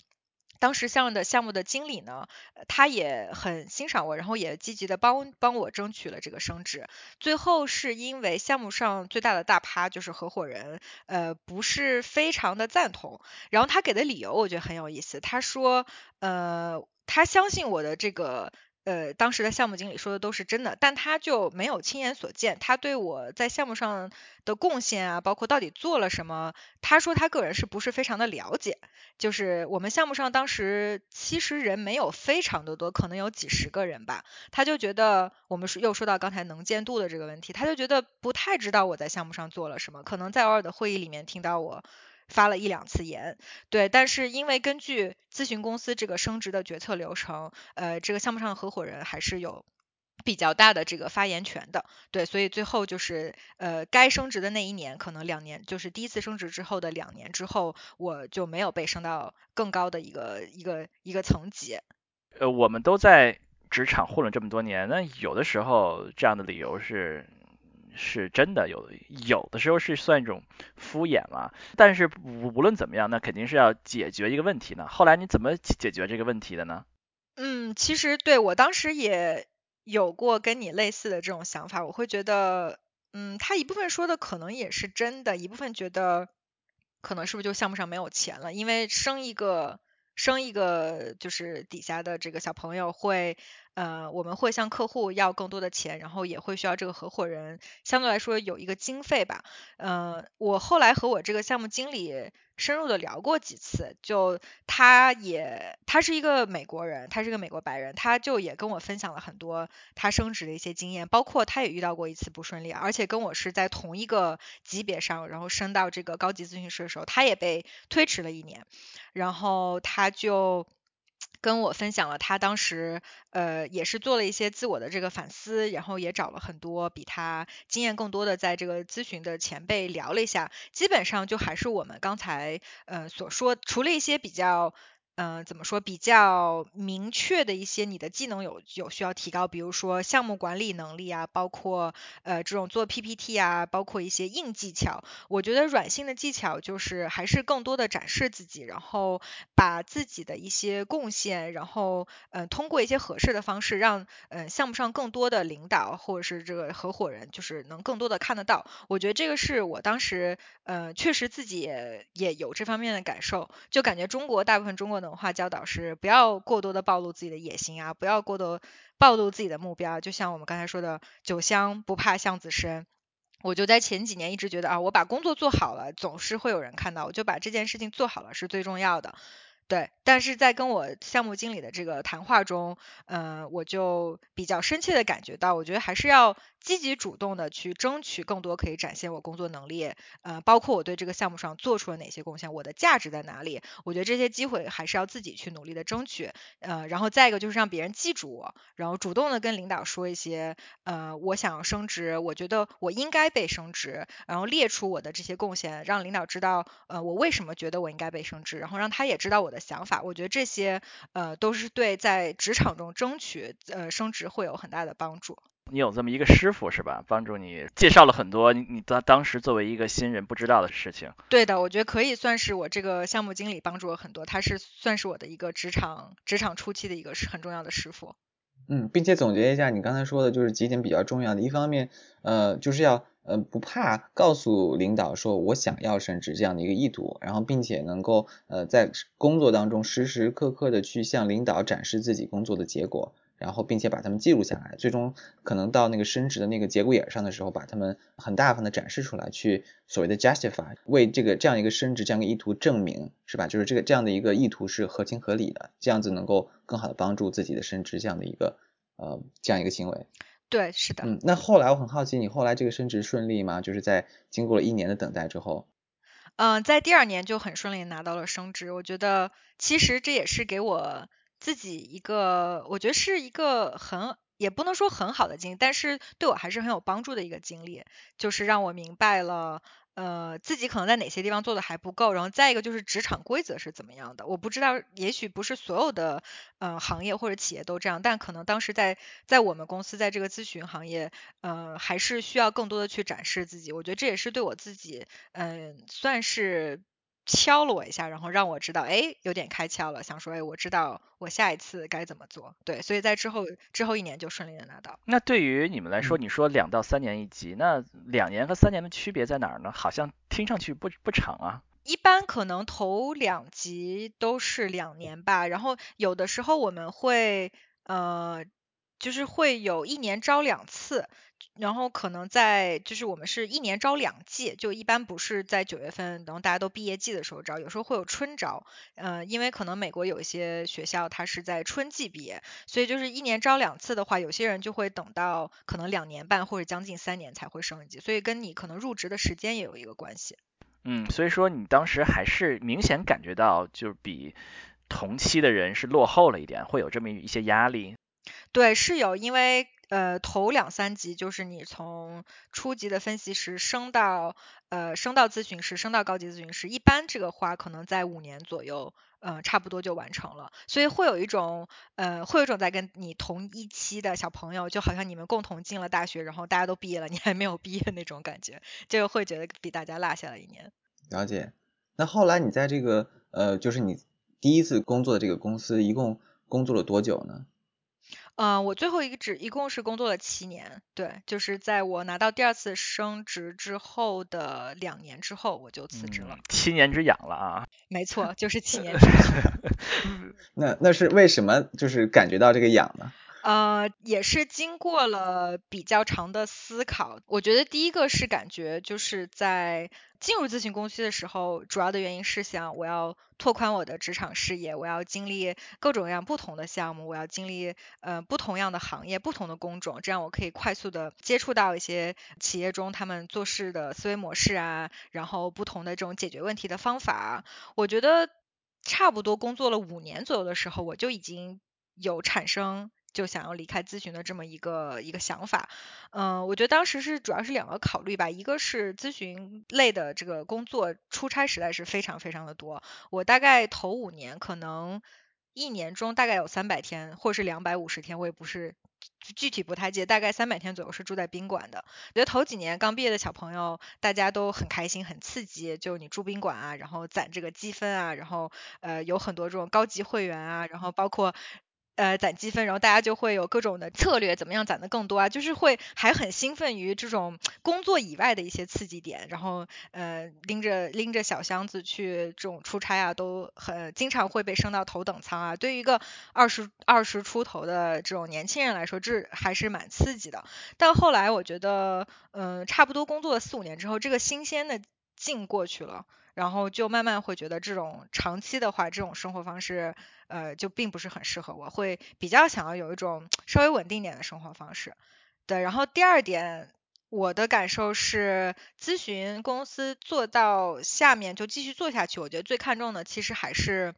Speaker 4: 当时项目的项目的经理呢，他也很欣赏我，然后也积极的帮帮我争取了这个升职。最后是因为项目上最大的大趴就是合伙人，呃，不是非常的赞同。然后他给的理由我觉得很有意思，他说，呃，他相信我的这个。呃，当时的项目经理说的都是真的，但他就没有亲眼所见。他对我在项目上的贡献啊，包括到底做了什么，他说他个人是不是非常的了解？就是我们项目上当时其实人没有非常的多，可能有几十个人吧。他就觉得我们又说到刚才能见度的这个问题，他就觉得不太知道我在项目上做了什么，可能在偶尔的会议里面听到我。发了一两次言，对，但是因为根据咨询公司这个升职的决策流程，呃，这个项目上的合伙人还是有比较大的这个发言权的，对，所以最后就是呃，该升职的那一年，可能两年，就是第一次升职之后的两年之后，我就没有被升到更高的一个一个一个层级。
Speaker 3: 呃，我们都在职场混了这么多年，那有的时候这样的理由是。是真的有，有的时候是算一种敷衍了。但是无论怎么样，那肯定是要解决一个问题呢。后来你怎么解决这个问题的呢？
Speaker 4: 嗯，其实对我当时也有过跟你类似的这种想法。我会觉得，嗯，他一部分说的可能也是真的，一部分觉得可能是不是就项目上没有钱了，因为生一个。生一个就是底下的这个小朋友会，呃，我们会向客户要更多的钱，然后也会需要这个合伙人相对来说有一个经费吧。嗯，我后来和我这个项目经理。深入的聊过几次，就他也他是一个美国人，他是个美国白人，他就也跟我分享了很多他升职的一些经验，包括他也遇到过一次不顺利，而且跟我是在同一个级别上，然后升到这个高级咨询师的时候，他也被推迟了一年，然后他就。跟我分享了他当时，呃，也是做了一些自我的这个反思，然后也找了很多比他经验更多的在这个咨询的前辈聊了一下，基本上就还是我们刚才呃所说，除了一些比较。嗯，怎么说比较明确的一些你的技能有有需要提高，比如说项目管理能力啊，包括呃这种做 PPT 啊，包括一些硬技巧。我觉得软性的技巧就是还是更多的展示自己，然后把自己的一些贡献，然后嗯通过一些合适的方式，让嗯项目上更多的领导或者是这个合伙人就是能更多的看得到。我觉得这个是我当时呃确实自己也也有这方面的感受，就感觉中国大部分中国的。文化教导是不要过多的暴露自己的野心啊，不要过多暴露自己的目标。就像我们刚才说的，酒香不怕巷子深。我就在前几年一直觉得啊，我把工作做好了，总是会有人看到，我就把这件事情做好了是最重要的。对，但是在跟我项目经理的这个谈话中，嗯，我就比较深切的感觉到，我觉得还是要积极主动的去争取更多可以展现我工作能力，呃，包括我对这个项目上做出了哪些贡献，我的价值在哪里，我觉得这些机会还是要自己去努力的争取，呃，然后再一个就是让别人记住我，然后主动的跟领导说一些，呃，我想要升职，我觉得我应该被升职，然后列出我的这些贡献，让领导知道，呃，我为什么觉得我应该被升职，然后让他也知道我的。想法，我觉得这些呃都是对在职场中争取呃升职会有很大的帮助。
Speaker 3: 你有这么一个师傅是吧？帮助你介绍了很多你当当时作为一个新人不知道的事情。
Speaker 4: 对的，我觉得可以算是我这个项目经理帮助我很多，他是算是我的一个职场职场初期的一个很重要的师傅。
Speaker 1: 嗯，并且总结一下你刚才说的就是几点比较重要的，一方面呃就是要。呃，不怕告诉领导说我想要升职这样的一个意图，然后并且能够呃在工作当中时时刻刻的去向领导展示自己工作的结果，然后并且把他们记录下来，最终可能到那个升职的那个节骨眼上的时候，把他们很大方的展示出来，去所谓的 justify 为这个这样一个升职这样一个意图证明，是吧？就是这个这样的一个意图是合情合理的，这样子能够更好的帮助自己的升职这样的一个呃这样一个行为。
Speaker 4: 对，是的。
Speaker 1: 嗯，那后来我很好奇，你后来这个升职顺利吗？就是在经过了一年的等待之后。
Speaker 4: 嗯，在第二年就很顺利拿到了升职。我觉得其实这也是给我自己一个，我觉得是一个很，也不能说很好的经历，但是对我还是很有帮助的一个经历，就是让我明白了。呃，自己可能在哪些地方做的还不够，然后再一个就是职场规则是怎么样的，我不知道，也许不是所有的呃行业或者企业都这样，但可能当时在在我们公司在这个咨询行业，呃，还是需要更多的去展示自己，我觉得这也是对我自己，嗯，算是敲了我一下，然后让我知道，哎，有点开窍了，想说，哎，我知道我下一次该怎么做。对，所以在之后之后一年就顺利的拿到。
Speaker 3: 那对于你们来说，你说两到三年一级，那两年和三年的区别在哪儿呢？好像听上去不不长啊。
Speaker 4: 一般可能头两级都是两年吧，然后有的时候我们会呃。就是会有一年招两次，然后可能在就是我们是一年招两季，就一般不是在九月份然后大家都毕业季的时候招，有时候会有春招，呃，因为可能美国有一些学校它是在春季毕业，所以就是一年招两次的话，有些人就会等到可能两年半或者将近三年才会升一级，所以跟你可能入职的时间也有一个关系。
Speaker 3: 嗯，所以说你当时还是明显感觉到就是比同期的人是落后了一点，会有这么一些压力。
Speaker 4: 对，是有，因为呃头两三级就是你从初级的分析师升到呃升到咨询师，升到高级咨询师，一般这个话可能在五年左右，呃差不多就完成了，所以会有一种呃会有一种在跟你同一期的小朋友，就好像你们共同进了大学，然后大家都毕业了，你还没有毕业那种感觉，就会觉得比大家落下了一年。
Speaker 1: 了解。那后来你在这个呃就是你第一次工作的这个公司，一共工作了多久呢？
Speaker 4: 嗯，我最后一个职一共是工作了七年，对，就是在我拿到第二次升职之后的两年之后，我就辞职了。
Speaker 3: 七年之痒了啊！
Speaker 4: 没错，就是七年之痒。
Speaker 1: 那那是为什么？就是感觉到这个痒呢？
Speaker 4: 呃，也是经过了比较长的思考。我觉得第一个是感觉就是在进入咨询公司的时候，主要的原因是想我要拓宽我的职场视野，我要经历各种各样不同的项目，我要经历呃不同样的行业、不同的工种，这样我可以快速的接触到一些企业中他们做事的思维模式啊，然后不同的这种解决问题的方法。我觉得差不多工作了五年左右的时候，我就已经有产生。就想要离开咨询的这么一个一个想法，嗯，我觉得当时是主要是两个考虑吧，一个是咨询类的这个工作出差实在是非常非常的多，我大概头五年可能一年中大概有三百天或是两百五十天，我也不是具体不太记得，大概三百天左右是住在宾馆的。我觉得头几年刚毕业的小朋友大家都很开心很刺激，就你住宾馆啊，然后攒这个积分啊，然后呃有很多这种高级会员啊，然后包括。呃，攒积分，然后大家就会有各种的策略，怎么样攒的更多啊？就是会还很兴奋于这种工作以外的一些刺激点，然后呃拎着拎着小箱子去这种出差啊，都很经常会被升到头等舱啊。对于一个二十二十出头的这种年轻人来说，这还是蛮刺激的。但后来我觉得，嗯，差不多工作了四五年之后，这个新鲜的劲过去了。然后就慢慢会觉得这种长期的话，这种生活方式，呃，就并不是很适合我，会比较想要有一种稍微稳定点的生活方式。对，然后第二点，我的感受是，咨询公司做到下面就继续做下去，我觉得最看重的其实还是。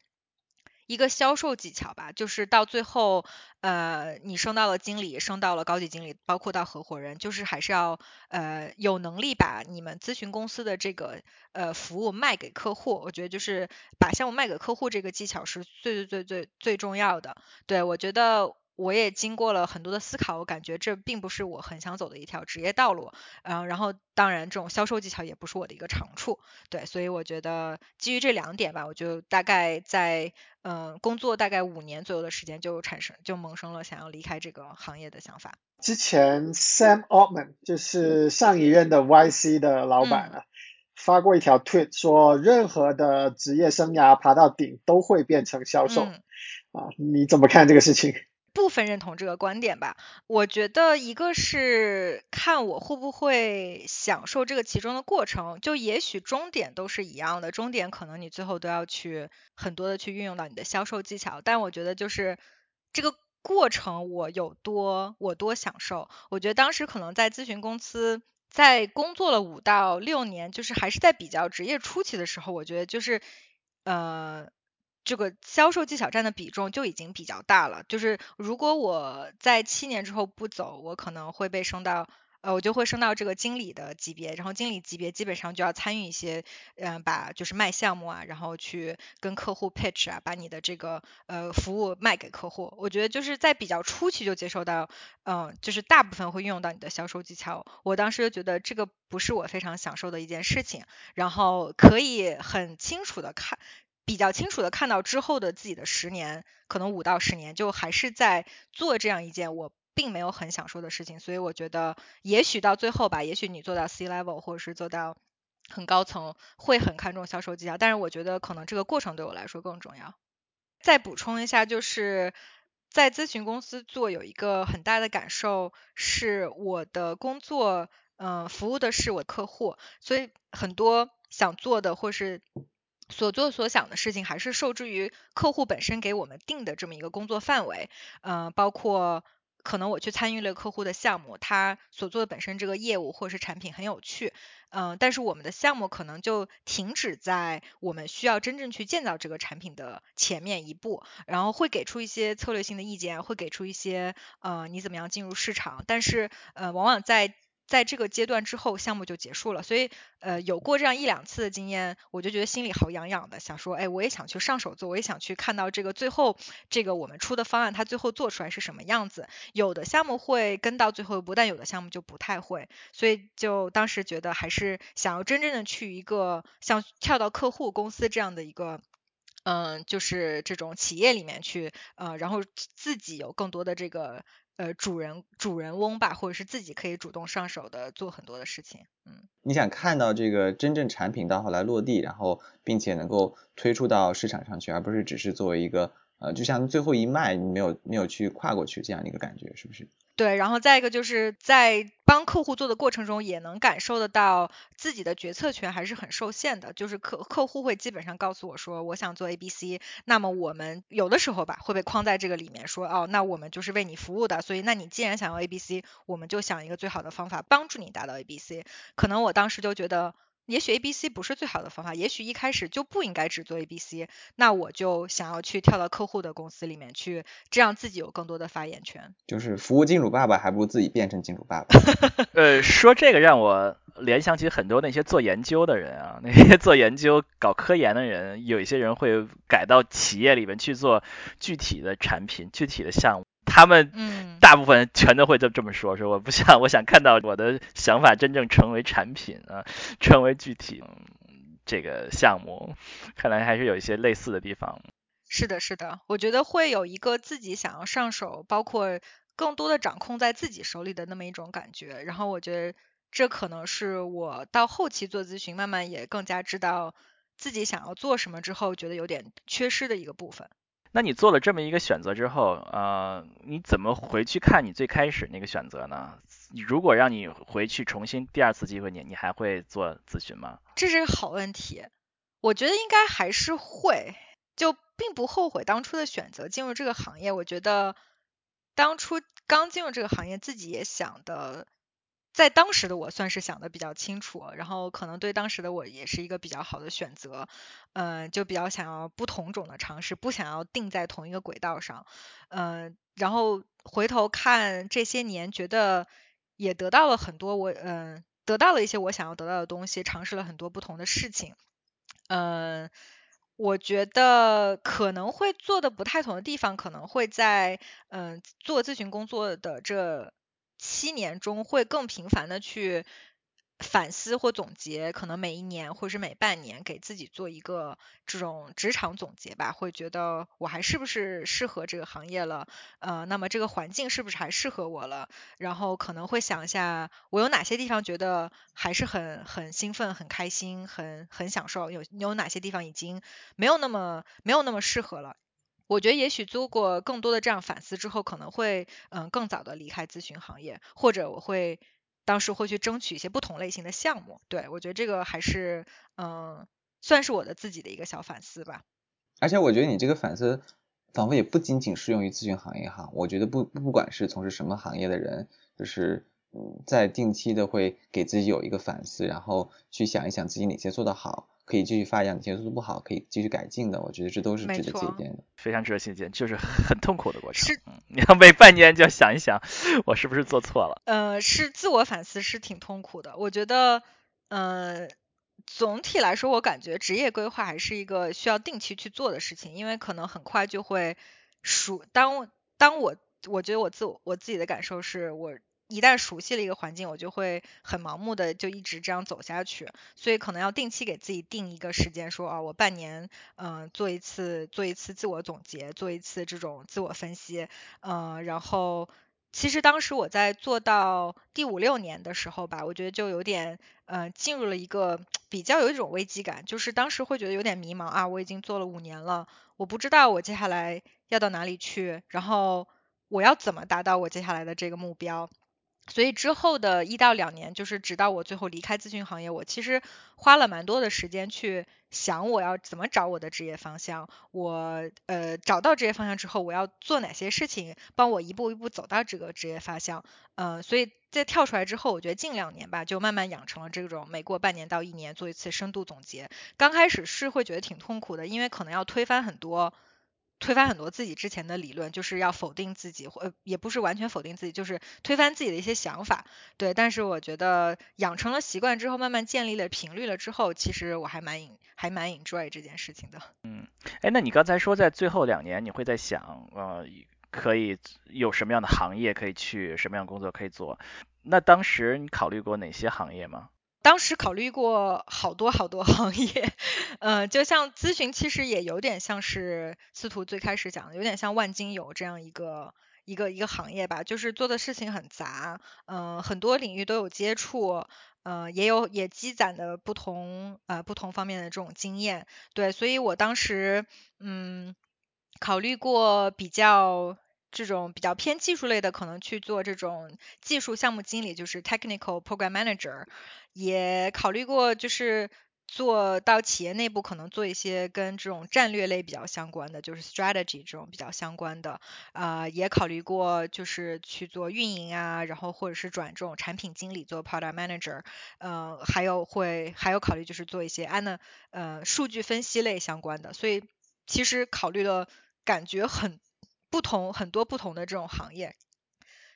Speaker 4: 一个销售技巧吧，就是到最后，呃，你升到了经理，升到了高级经理，包括到合伙人，就是还是要呃有能力把你们咨询公司的这个呃服务卖给客户。我觉得就是把项目卖给客户这个技巧是最最最最最重要的。对我觉得。我也经过了很多的思考，我感觉这并不是我很想走的一条职业道路，嗯，然后当然这种销售技巧也不是我的一个长处，对，所以我觉得基于这两点吧，我就大概在嗯工作大概五年左右的时间就产生就萌生了想要离开这个行业的想法。
Speaker 2: 之前 Sam Altman 就是上一任的 YC 的老板啊，发过一条 tweet 说，任何的职业生涯爬到顶都会变成销售，啊，你怎么看这个事情？
Speaker 4: 部分认同这个观点吧，我觉得一个是看我会不会享受这个其中的过程，就也许终点都是一样的，终点可能你最后都要去很多的去运用到你的销售技巧，但我觉得就是这个过程我有多我多享受，我觉得当时可能在咨询公司在工作了五到六年，就是还是在比较职业初期的时候，我觉得就是呃。这个销售技巧占的比重就已经比较大了。就是如果我在七年之后不走，我可能会被升到呃，我就会升到这个经理的级别，然后经理级别基本上就要参与一些，嗯，把就是卖项目啊，然后去跟客户 pitch 啊，把你的这个呃服务卖给客户。我觉得就是在比较初期就接受到，嗯，就是大部分会运用到你的销售技巧。我当时就觉得这个不是我非常享受的一件事情，然后可以很清楚的看，比较清楚的看到之后的自己的十年，可能五到十年，就还是在做这样一件我。并没有很享受的事情，所以我觉得也许到最后吧，也许你做到 C level 或者是做到很高层，会很看重销售技巧。但是我觉得可能这个过程对我来说更重要。再补充一下，就是在咨询公司做有一个很大的感受是，我的工作，嗯，服务的是我客户，所以很多想做的或是所做所想的事情，还是受制于客户本身给我们定的这么一个工作范围，嗯，包括。可能我去参与了客户的项目，他所做的本身这个业务或是产品很有趣，嗯，但是我们的项目可能就停止在我们需要真正去建造这个产品的前面一步，然后会给出一些策略性的意见，会给出一些呃你怎么样进入市场，但是呃往往在。在这个阶段之后，项目就结束了。所以，呃，有过这样一两次的经验，我就觉得心里好痒痒的，想说，哎，我也想去上手做，我也想去看到这个最后这个我们出的方案，它最后做出来是什么样子。有的项目会跟到最后一步，但有的项目就不太会。所以，就当时觉得还是想要真正的去一个像跳到客户公司这样的一个，嗯，就是这种企业里面去，呃，然后自己有更多的这个。呃，主人主人翁吧，或者是自己可以主动上手的做很多的事情，嗯。
Speaker 1: 你想看到这个真正产品到后来落地，然后并且能够推出到市场上去，而不是只是作为一个呃，就像最后一迈你没有没有去跨过去这样的一个感觉，是不是？
Speaker 4: 对，然后再一个就是在帮客户做的过程中，也能感受得到自己的决策权还是很受限的。就是客客户会基本上告诉我说，我想做 A B C，那么我们有的时候吧会被框在这个里面，说哦，那我们就是为你服务的，所以那你既然想要 A B C，我们就想一个最好的方法帮助你达到 A B C。可能我当时就觉得。也许 A B C 不是最好的方法，也许一开始就不应该只做 A B C，那我就想要去跳到客户的公司里面去，这样自己有更多的发言权。
Speaker 1: 就是服务金主爸爸，还不如自己变成金主爸爸。
Speaker 3: 呃，说这个让我联想起很多那些做研究的人啊，那些做研究、搞科研的人，有一些人会改到企业里面去做具体的产品、具体的项目。他们大部分全都会这这么说，说我不想，我想看到我的想法真正成为产品啊，成为具体嗯这个项目。看来还是有一些类似的地方。
Speaker 4: 是的，是的，我觉得会有一个自己想要上手，包括更多的掌控在自己手里的那么一种感觉。然后我觉得这可能是我到后期做咨询，慢慢也更加知道自己想要做什么之后，觉得有点缺失的一个部分。
Speaker 3: 那你做了这么一个选择之后，呃，你怎么回去看你最开始那个选择呢？如果让你回去重新第二次机会，你你还会做咨询吗？
Speaker 4: 这是个好问题，我觉得应该还是会，就并不后悔当初的选择进入这个行业。我觉得当初刚进入这个行业，自己也想的。在当时的我算是想的比较清楚，然后可能对当时的我也是一个比较好的选择，嗯，就比较想要不同种的尝试，不想要定在同一个轨道上，嗯，然后回头看这些年，觉得也得到了很多我，嗯，得到了一些我想要得到的东西，尝试了很多不同的事情，嗯，我觉得可能会做的不太同的地方，可能会在嗯做咨询工作的这。七年中会更频繁的去反思或总结，可能每一年或者是每半年给自己做一个这种职场总结吧，会觉得我还是不是适合这个行业了，呃，那么这个环境是不是还适合我了？然后可能会想一下，我有哪些地方觉得还是很很兴奋、很开心、很很享受，有有哪些地方已经没有那么没有那么适合了。我觉得也许做过更多的这样反思之后，可能会嗯更早的离开咨询行业，或者我会当时会去争取一些不同类型的项目。对我觉得这个还是嗯算是我的自己的一个小反思吧。
Speaker 1: 而且我觉得你这个反思仿佛也不仅仅适用于咨询行业哈。我觉得不不管是从事什么行业的人，就是嗯在定期的会给自己有一个反思，然后去想一想自己哪些做得好。可以继续发扬，前做的不好可以继续改进的，我觉得这都是值得借鉴的。
Speaker 3: 非常值得借鉴，就是很痛苦的过程。是，你要每半年就要想一想，我是不是做错了？
Speaker 4: 呃，是自我反思是挺痛苦的。我觉得，呃，总体来说，我感觉职业规划还是一个需要定期去做的事情，因为可能很快就会熟。当当我我觉得我自我我自己的感受是我。一旦熟悉了一个环境，我就会很盲目的就一直这样走下去，所以可能要定期给自己定一个时间，说啊，我半年，嗯，做一次做一次自我总结，做一次这种自我分析，嗯，然后其实当时我在做到第五六年的时候吧，我觉得就有点，嗯，进入了一个比较有一种危机感，就是当时会觉得有点迷茫啊，我已经做了五年了，我不知道我接下来要到哪里去，然后我要怎么达到我接下来的这个目标。所以之后的一到两年，就是直到我最后离开咨询行业，我其实花了蛮多的时间去想我要怎么找我的职业方向。我呃找到职业方向之后，我要做哪些事情，帮我一步一步走到这个职业方向。嗯，所以在跳出来之后，我觉得近两年吧，就慢慢养成了这种每过半年到一年做一次深度总结。刚开始是会觉得挺痛苦的，因为可能要推翻很多。推翻很多自己之前的理论，就是要否定自己，或也不是完全否定自己，就是推翻自己的一些想法。对，但是我觉得养成了习惯之后，慢慢建立了频率了之后，其实我还蛮还蛮 enjoy 这件事情的。
Speaker 3: 嗯，哎，那你刚才说在最后两年，你会在想，呃，可以有什么样的行业可以去，什么样工作可以做？那当时你考虑过哪些行业吗？
Speaker 4: 当时考虑过好多好多行业，呃，就像咨询，其实也有点像是司徒最开始讲的，有点像万金油这样一个一个一个行业吧，就是做的事情很杂，嗯，很多领域都有接触，嗯，也有也积攒的不同呃不同方面的这种经验，对，所以我当时嗯考虑过比较。这种比较偏技术类的，可能去做这种技术项目经理，就是 technical program manager，也考虑过就是做到企业内部，可能做一些跟这种战略类比较相关的，就是 strategy 这种比较相关的，啊，也考虑过就是去做运营啊，然后或者是转这种产品经理做 product manager，呃，还有会还有考虑就是做一些安的呃数据分析类相关的，所以其实考虑了感觉很。不同很多不同的这种行业，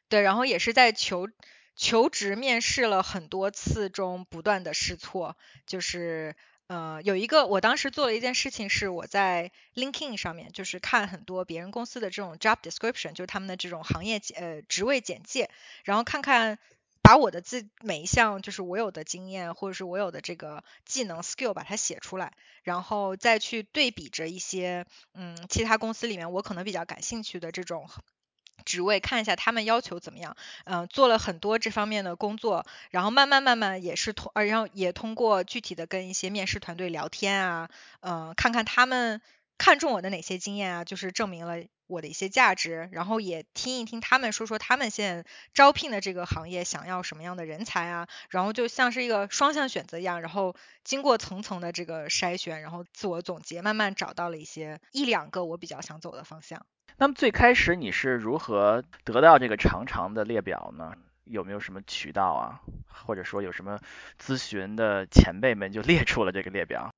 Speaker 4: 对，然后也是在求求职面试了很多次中不断的试错，就是呃有一个我当时做了一件事情是我在 LinkedIn 上面就是看很多别人公司的这种 job description，就是他们的这种行业呃职位简介，然后看看。把我的自每一项就是我有的经验或者是我有的这个技能 skill 把它写出来，然后再去对比着一些嗯其他公司里面我可能比较感兴趣的这种职位，看一下他们要求怎么样，嗯做了很多这方面的工作，然后慢慢慢慢也是通，然后也通过具体的跟一些面试团队聊天啊，嗯看看他们看中我的哪些经验啊，就是证明了。我的一些价值，然后也听一听他们说说他们现在招聘的这个行业想要什么样的人才啊，然后就像是一个双向选择一样，然后经过层层的这个筛选，然后自我总结，慢慢找到了一些一两个我比较想走的方向。
Speaker 3: 那么最开始你是如何得到这个长长的列表呢？有没有什么渠道啊，或者说有什么咨询的前辈们就列出了这个列表？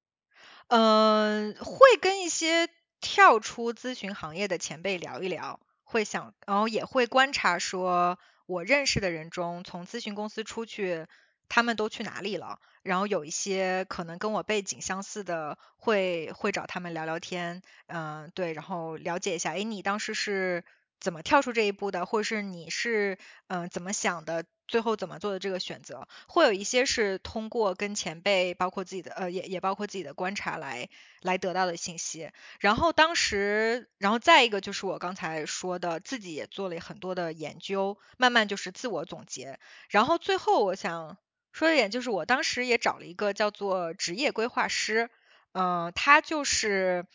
Speaker 4: 嗯，会跟一些。跳出咨询行业的前辈聊一聊，会想，然后也会观察，说我认识的人中，从咨询公司出去，他们都去哪里了？然后有一些可能跟我背景相似的，会会找他们聊聊天，嗯，对，然后了解一下，哎，你当时是怎么跳出这一步的，或者是你是嗯怎么想的？最后怎么做的这个选择，会有一些是通过跟前辈，包括自己的呃，也也包括自己的观察来来得到的信息。然后当时，然后再一个就是我刚才说的，自己也做了很多的研究，慢慢就是自我总结。然后最后我想说一点，就是我当时也找了一个叫做职业规划师，嗯，他就是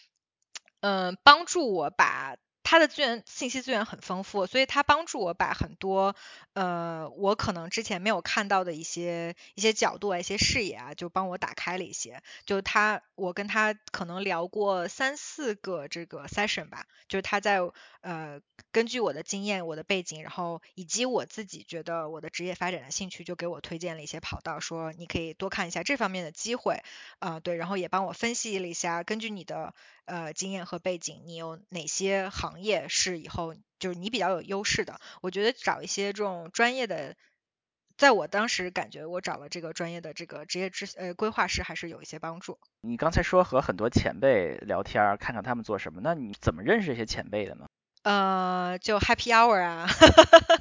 Speaker 4: 嗯帮助我把。他的资源信息资源很丰富，所以他帮助我把很多呃我可能之前没有看到的一些一些角度啊一些视野啊，就帮我打开了一些。就他我跟他可能聊过三四个这个 session 吧，就是他在呃，根据我的经验、我的背景，然后以及我自己觉得我的职业发展的兴趣，就给我推荐了一些跑道，说你可以多看一下这方面的机会，啊，对，然后也帮我分析了一下，根据你的呃经验和背景，你有哪些行业是以后就是你比较有优势的。我觉得找一些这种专业的。在我当时感觉，我找了这个专业的这个职业知呃规划师还是有一些帮助。
Speaker 3: 你刚才说和很多前辈聊天，看看他们做什么，那你怎么认识这些前辈的呢？
Speaker 4: 呃，就 Happy Hour 啊。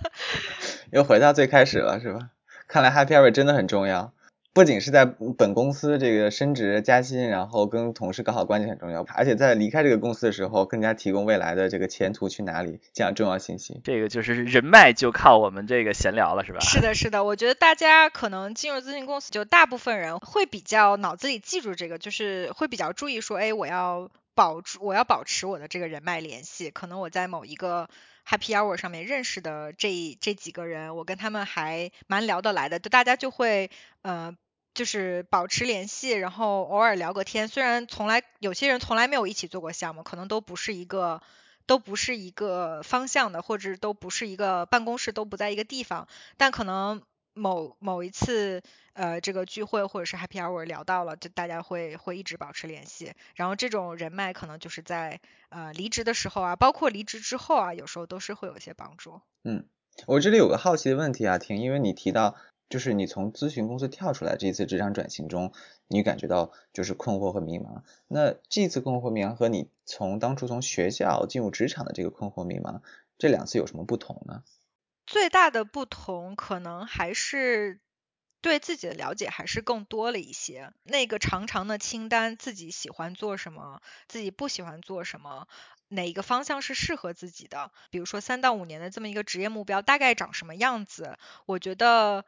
Speaker 1: 又回到最开始了，是吧？看来 Happy Hour 真的很重要。不仅是在本公司这个升职加薪，然后跟同事搞好关系很重要，而且在离开这个公司的时候，更加提供未来的这个前途去哪里这样重要信息。
Speaker 3: 这个就是人脉，就靠我们这个闲聊了，是吧？
Speaker 4: 是的，是的。我觉得大家可能进入咨询公司，就大部分人会比较脑子里记住这个，就是会比较注意说，哎，我要保住，我要保持我的这个人脉联系。可能我在某一个 Happy Hour 上面认识的这这几个人，我跟他们还蛮聊得来的，就大家就会呃。就是保持联系，然后偶尔聊个天。虽然从来有些人从来没有一起做过项目，可能都不是一个都不是一个方向的，或者都不是一个办公室都不在一个地方，但可能某某一次呃这个聚会或者是 Happy Hour 聊到了，就大家会会一直保持联系。然后这种人脉可能就是在呃离职的时候啊，包括离职之后啊，有时候都是会有一些帮助。
Speaker 1: 嗯，我这里有个好奇的问题啊，婷，因为你提到。就是你从咨询公司跳出来，这一次职场转型中，你感觉到就是困惑和迷茫。那这次困惑迷茫和你从当初从学校进入职场的这个困惑迷茫，这两次有什么不同呢？
Speaker 4: 最大的不同可能还是对自己的了解还是更多了一些。那个长长的清单，自己喜欢做什么，自己不喜欢做什么，哪一个方向是适合自己的？比如说三到五年的这么一个职业目标大概长什么样子？我觉得。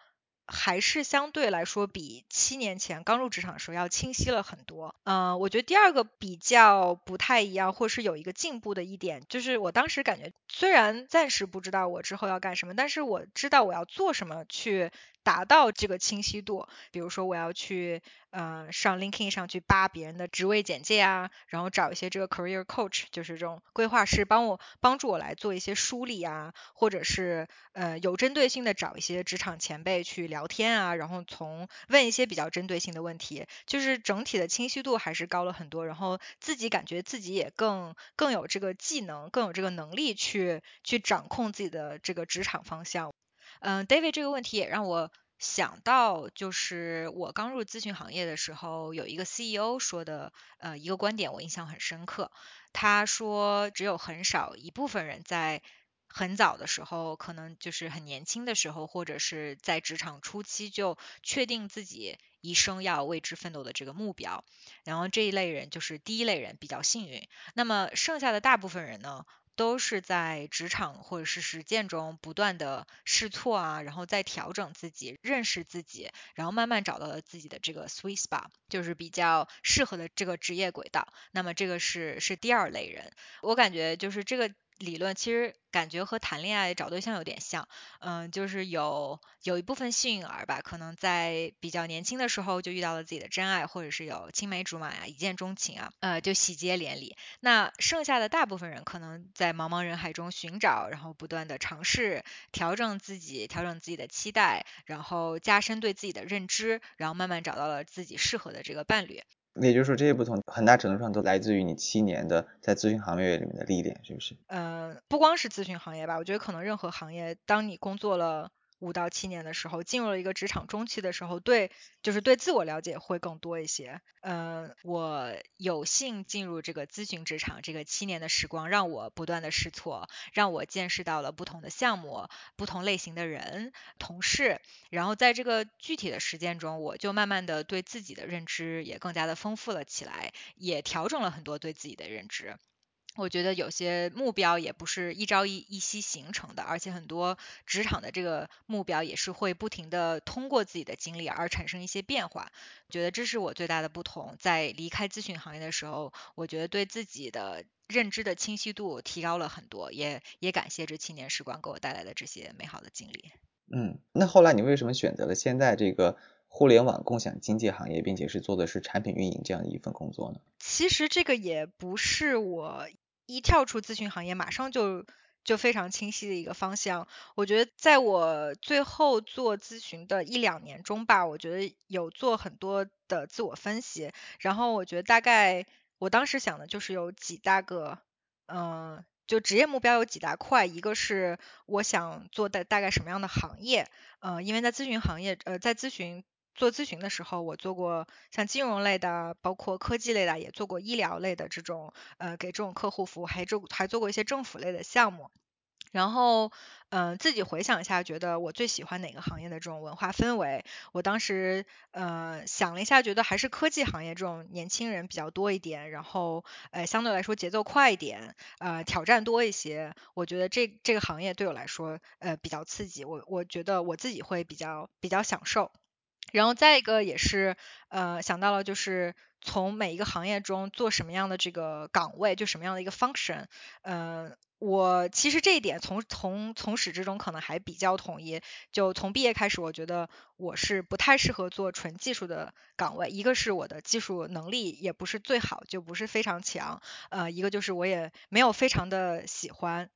Speaker 4: 还是相对来说比七年前刚入职场的时候要清晰了很多。嗯，我觉得第二个比较不太一样，或是有一个进步的一点，就是我当时感觉，虽然暂时不知道我之后要干什么，但是我知道我要做什么去。达到这个清晰度，比如说我要去呃上 LinkedIn 上去扒别人的职位简介啊，然后找一些这个 career coach，就是这种规划师帮我帮助我来做一些梳理啊，或者是呃有针对性的找一些职场前辈去聊天啊，然后从问一些比较针对性的问题，就是整体的清晰度还是高了很多，然后自己感觉自己也更更有这个技能，更有这个能力去去掌控自己的这个职场方向。嗯，David 这个问题也让我想到，就是我刚入咨询行业的时候，有一个 CEO 说的，呃，一个观点我印象很深刻。他说，只有很少一部分人在很早的时候，可能就是很年轻的时候，或者是在职场初期就确定自己一生要为之奋斗的这个目标。然后这一类人就是第一类人，比较幸运。那么剩下的大部分人呢？都是在职场或者是实践中不断的试错啊，然后再调整自己，认识自己，然后慢慢找到了自己的这个 sweet spot，就是比较适合的这个职业轨道。那么这个是是第二类人，我感觉就是这个。理论其实感觉和谈恋爱找对象有点像，嗯，就是有有一部分幸运儿吧，可能在比较年轻的时候就遇到了自己的真爱，或者是有青梅竹马呀，一见钟情啊，呃，就喜结连理。那剩下的大部分人可能在茫茫人海中寻找，然后不断的尝试调整自己，调整自己的期待，然后加深对自己的认知，然后慢慢找到了自己适合的这个伴侣。
Speaker 1: 也就是说，这些不同很大程度上都来自于你七年的在咨询行业里面的历练，是不是？
Speaker 4: 嗯，不光是咨询行业吧，我觉得可能任何行业，当你工作了。五到七年的时候，进入了一个职场中期的时候，对，就是对自我了解会更多一些。嗯，我有幸进入这个咨询职场，这个七年的时光让我不断的试错，让我见识到了不同的项目、不同类型的人、同事。然后在这个具体的实践中，我就慢慢的对自己的认知也更加的丰富了起来，也调整了很多对自己的认知。我觉得有些目标也不是一朝一一夕形成的，而且很多职场的这个目标也是会不停的通过自己的经历而产生一些变化。觉得这是我最大的不同。在离开咨询行业的时候，我觉得对自己的认知的清晰度提高了很多，也也感谢这七年时光给我带来的这些美好的经历。
Speaker 1: 嗯，那后来你为什么选择了现在这个？互联网共享经济行业，并且是做的是产品运营这样的一份工作呢？
Speaker 4: 其实这个也不是我一跳出咨询行业，马上就就非常清晰的一个方向。我觉得在我最后做咨询的一两年中吧，我觉得有做很多的自我分析，然后我觉得大概我当时想的就是有几大个，嗯。就职业目标有几大块，一个是我想做的大概什么样的行业，呃，因为在咨询行业，呃，在咨询做咨询的时候，我做过像金融类的，包括科技类的，也做过医疗类的这种，呃，给这种客户服务，还做还做过一些政府类的项目。然后，嗯，自己回想一下，觉得我最喜欢哪个行业的这种文化氛围？我当时，呃，想了一下，觉得还是科技行业这种年轻人比较多一点，然后，呃，相对来说节奏快一点，呃，挑战多一些。我觉得这这个行业对我来说，呃，比较刺激。我我觉得我自己会比较比较享受。然后再一个也是，呃，想到了就是从每一个行业中做什么样的这个岗位，就什么样的一个 function，嗯。我其实这一点从从从始至终可能还比较统一。就从毕业开始，我觉得我是不太适合做纯技术的岗位。一个是我的技术能力也不是最好，就不是非常强。呃，一个就是我也没有非常的喜欢。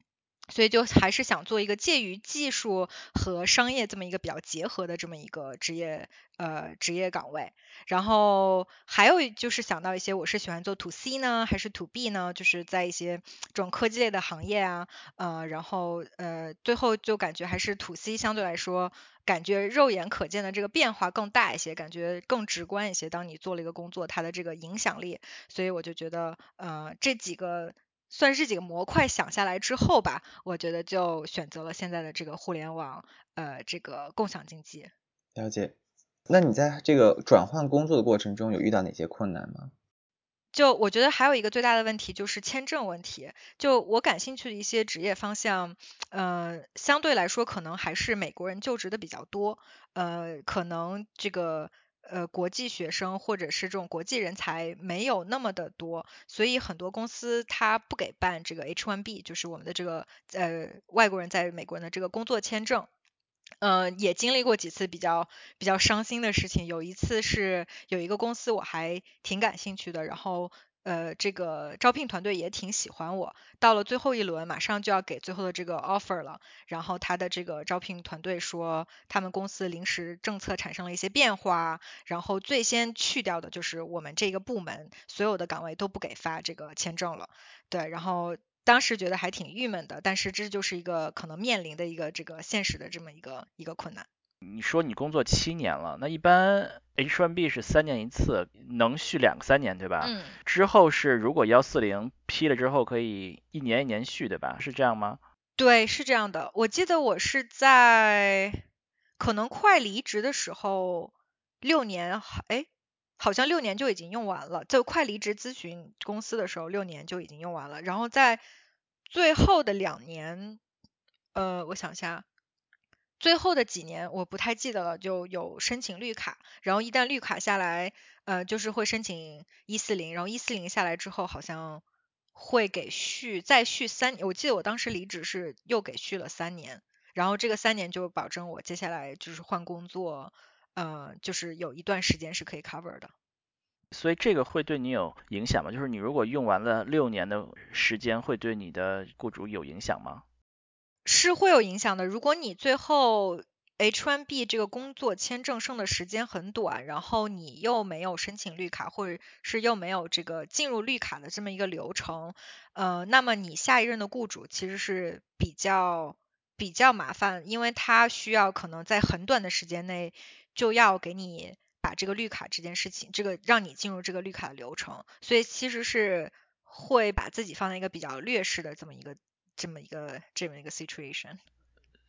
Speaker 4: 所以就还是想做一个介于技术和商业这么一个比较结合的这么一个职业呃职业岗位，然后还有就是想到一些我是喜欢做 to C 呢还是 to B 呢？就是在一些这种科技类的行业啊，呃，然后呃最后就感觉还是 to C 相对来说感觉肉眼可见的这个变化更大一些，感觉更直观一些。当你做了一个工作，它的这个影响力，所以我就觉得呃这几个。算是几个模块想下来之后吧，我觉得就选择了现在的这个互联网，呃，这个共享经济。
Speaker 1: 了解。那你在这个转换工作的过程中有遇到哪些困难吗？
Speaker 4: 就我觉得还有一个最大的问题就是签证问题。就我感兴趣的一些职业方向，呃，相对来说可能还是美国人就职的比较多，呃，可能这个。呃，国际学生或者是这种国际人才没有那么的多，所以很多公司它不给办这个 H1B，就是我们的这个呃外国人在美国人的这个工作签证。呃，也经历过几次比较比较伤心的事情，有一次是有一个公司我还挺感兴趣的，然后。呃，这个招聘团队也挺喜欢我。到了最后一轮，马上就要给最后的这个 offer 了。然后他的这个招聘团队说，他们公司临时政策产生了一些变化，然后最先去掉的就是我们这个部门所有的岗位都不给发这个签证了。对，然后当时觉得还挺郁闷的，但是这就是一个可能面临的一个这个现实的这么一个一个困难。
Speaker 3: 你说你工作七年了，那一般 H1B 是三年一次，能续两个三年对吧？
Speaker 4: 嗯。
Speaker 3: 之后是如果幺四零批了之后可以一年一年续对吧？是这样吗？
Speaker 4: 对，是这样的。我记得我是在可能快离职的时候，六年，哎，好像六年就已经用完了。就快离职咨询公司的时候，六年就已经用完了。然后在最后的两年，呃，我想一下。最后的几年我不太记得了，就有申请绿卡，然后一旦绿卡下来，呃，就是会申请一四零，然后一四零下来之后，好像会给续再续三。我记得我当时离职是又给续了三年，然后这个三年就保证我接下来就是换工作，呃，就是有一段时间是可以 cover 的。
Speaker 3: 所以这个会对你有影响吗？就是你如果用完了六年的时间，会对你的雇主有影响吗？
Speaker 4: 是会有影响的。如果你最后 H1B 这个工作签证剩的时间很短，然后你又没有申请绿卡，或者是又没有这个进入绿卡的这么一个流程，呃，那么你下一任的雇主其实是比较比较麻烦，因为他需要可能在很短的时间内就要给你把这个绿卡这件事情，这个让你进入这个绿卡的流程，所以其实是会把自己放在一个比较劣势的这么一个。这么一个这么一个 situation，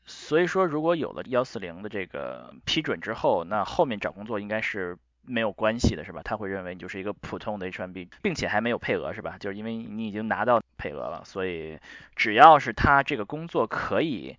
Speaker 3: 所以说如果有了幺四零的这个批准之后，那后面找工作应该是没有关系的，是吧？他会认为你就是一个普通的 H1B，并且还没有配额，是吧？就是因为你已经拿到配额了，所以只要是他这个工作可以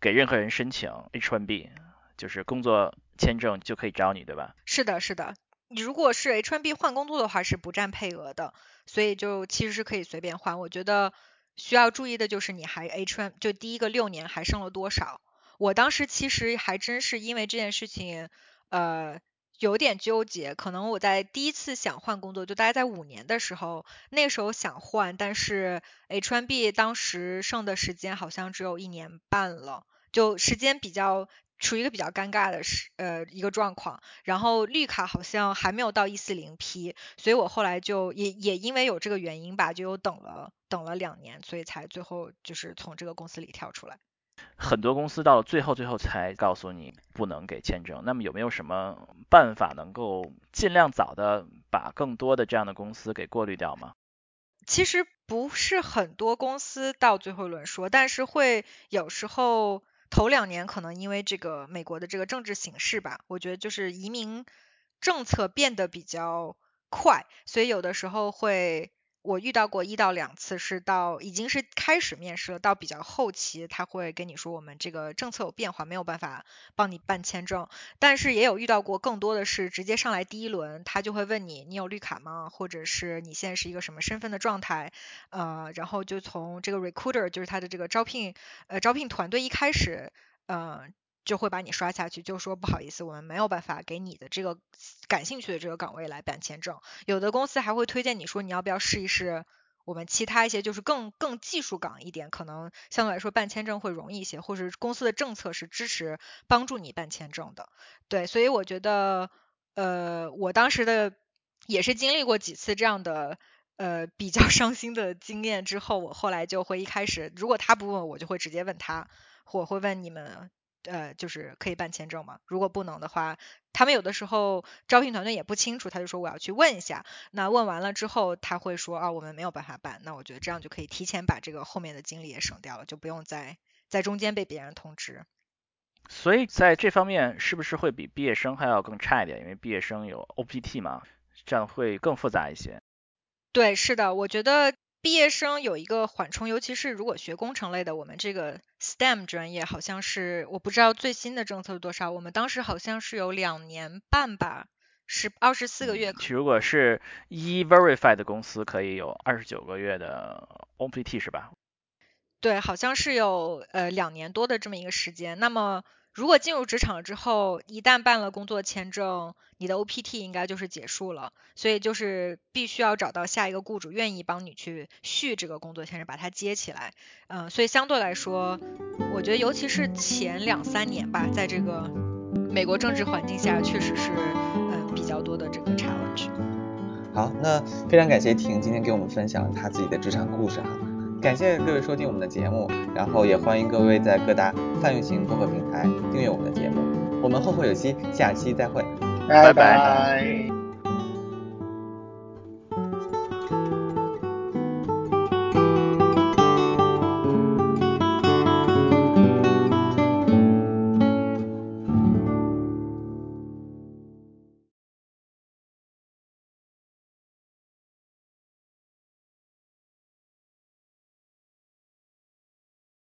Speaker 3: 给任何人申请 H1B，就是工作签证就可以找你，对吧？
Speaker 4: 是的，是的。你如果是 H1B 换工作的话是不占配额的，所以就其实是可以随便换。我觉得。需要注意的就是你还 H M 就第一个六年还剩了多少？我当时其实还真是因为这件事情，呃，有点纠结。可能我在第一次想换工作，就大概在五年的时候，那时候想换，但是 H1B 当时剩的时间好像只有一年半了，就时间比较。处于一个比较尴尬的是呃一个状况，然后绿卡好像还没有到一四零批，所以我后来就也也因为有这个原因吧，就又等了等了两年，所以才最后就是从这个公司里跳出来。
Speaker 3: 很多公司到了最后最后才告诉你不能给签证，那么有没有什么办法能够尽量早的把更多的这样的公司给过滤掉吗？
Speaker 4: 其实不是很多公司到最后一轮说，但是会有时候。头两年可能因为这个美国的这个政治形势吧，我觉得就是移民政策变得比较快，所以有的时候会。我遇到过一到两次，是到已经是开始面试了，到比较后期，他会跟你说我们这个政策有变化，没有办法帮你办签证。但是也有遇到过更多的是直接上来第一轮，他就会问你你有绿卡吗？或者是你现在是一个什么身份的状态？呃，然后就从这个 recruiter 就是他的这个招聘呃招聘团队一开始，呃。就会把你刷下去，就说不好意思，我们没有办法给你的这个感兴趣的这个岗位来办签证。有的公司还会推荐你说你要不要试一试我们其他一些就是更更技术岗一点，可能相对来说办签证会容易一些，或者公司的政策是支持帮助你办签证的。对，所以我觉得，呃，我当时的也是经历过几次这样的呃比较 伤心的经验之后，我后来就会一开始如果他不问我，就会直接问他，我会问你们。呃，就是可以办签证吗？如果不能的话，他们有的时候招聘团队也不清楚，他就说我要去问一下。那问完了之后，他会说啊，我们没有办法办。那我觉得这样就可以提前把这个后面的精力也省掉了，就不用再在中间被别人通知。
Speaker 3: 所以在这方面是不是会比毕业生还要更差一点？因为毕业生有 OPT 嘛，这样会更复杂一些。
Speaker 4: 对，是的，我觉得。毕业生有一个缓冲，尤其是如果学工程类的，我们这个 STEM 专业好像是我不知道最新的政策是多少，我们当时好像是有两年半吧，是二十四个月。
Speaker 3: 如果是 E Verify 的公司，可以有二十九个月的 OPT 是吧？
Speaker 4: 对，好像是有呃两年多的这么一个时间。那么如果进入职场之后，一旦办了工作签证，你的 OPT 应该就是结束了，所以就是必须要找到下一个雇主愿意帮你去续这个工作签证，把它接起来。嗯，所以相对来说，我觉得尤其是前两三年吧，在这个美国政治环境下，确实是嗯比较多的这个 challenge。
Speaker 1: 好，那非常感谢婷今天给我们分享她自己的职场故事哈。感谢各位收听我们的节目，然后也欢迎各位在各大泛用型播客平台订阅我们的节目。我们后会有期，下期再会，
Speaker 2: 拜拜。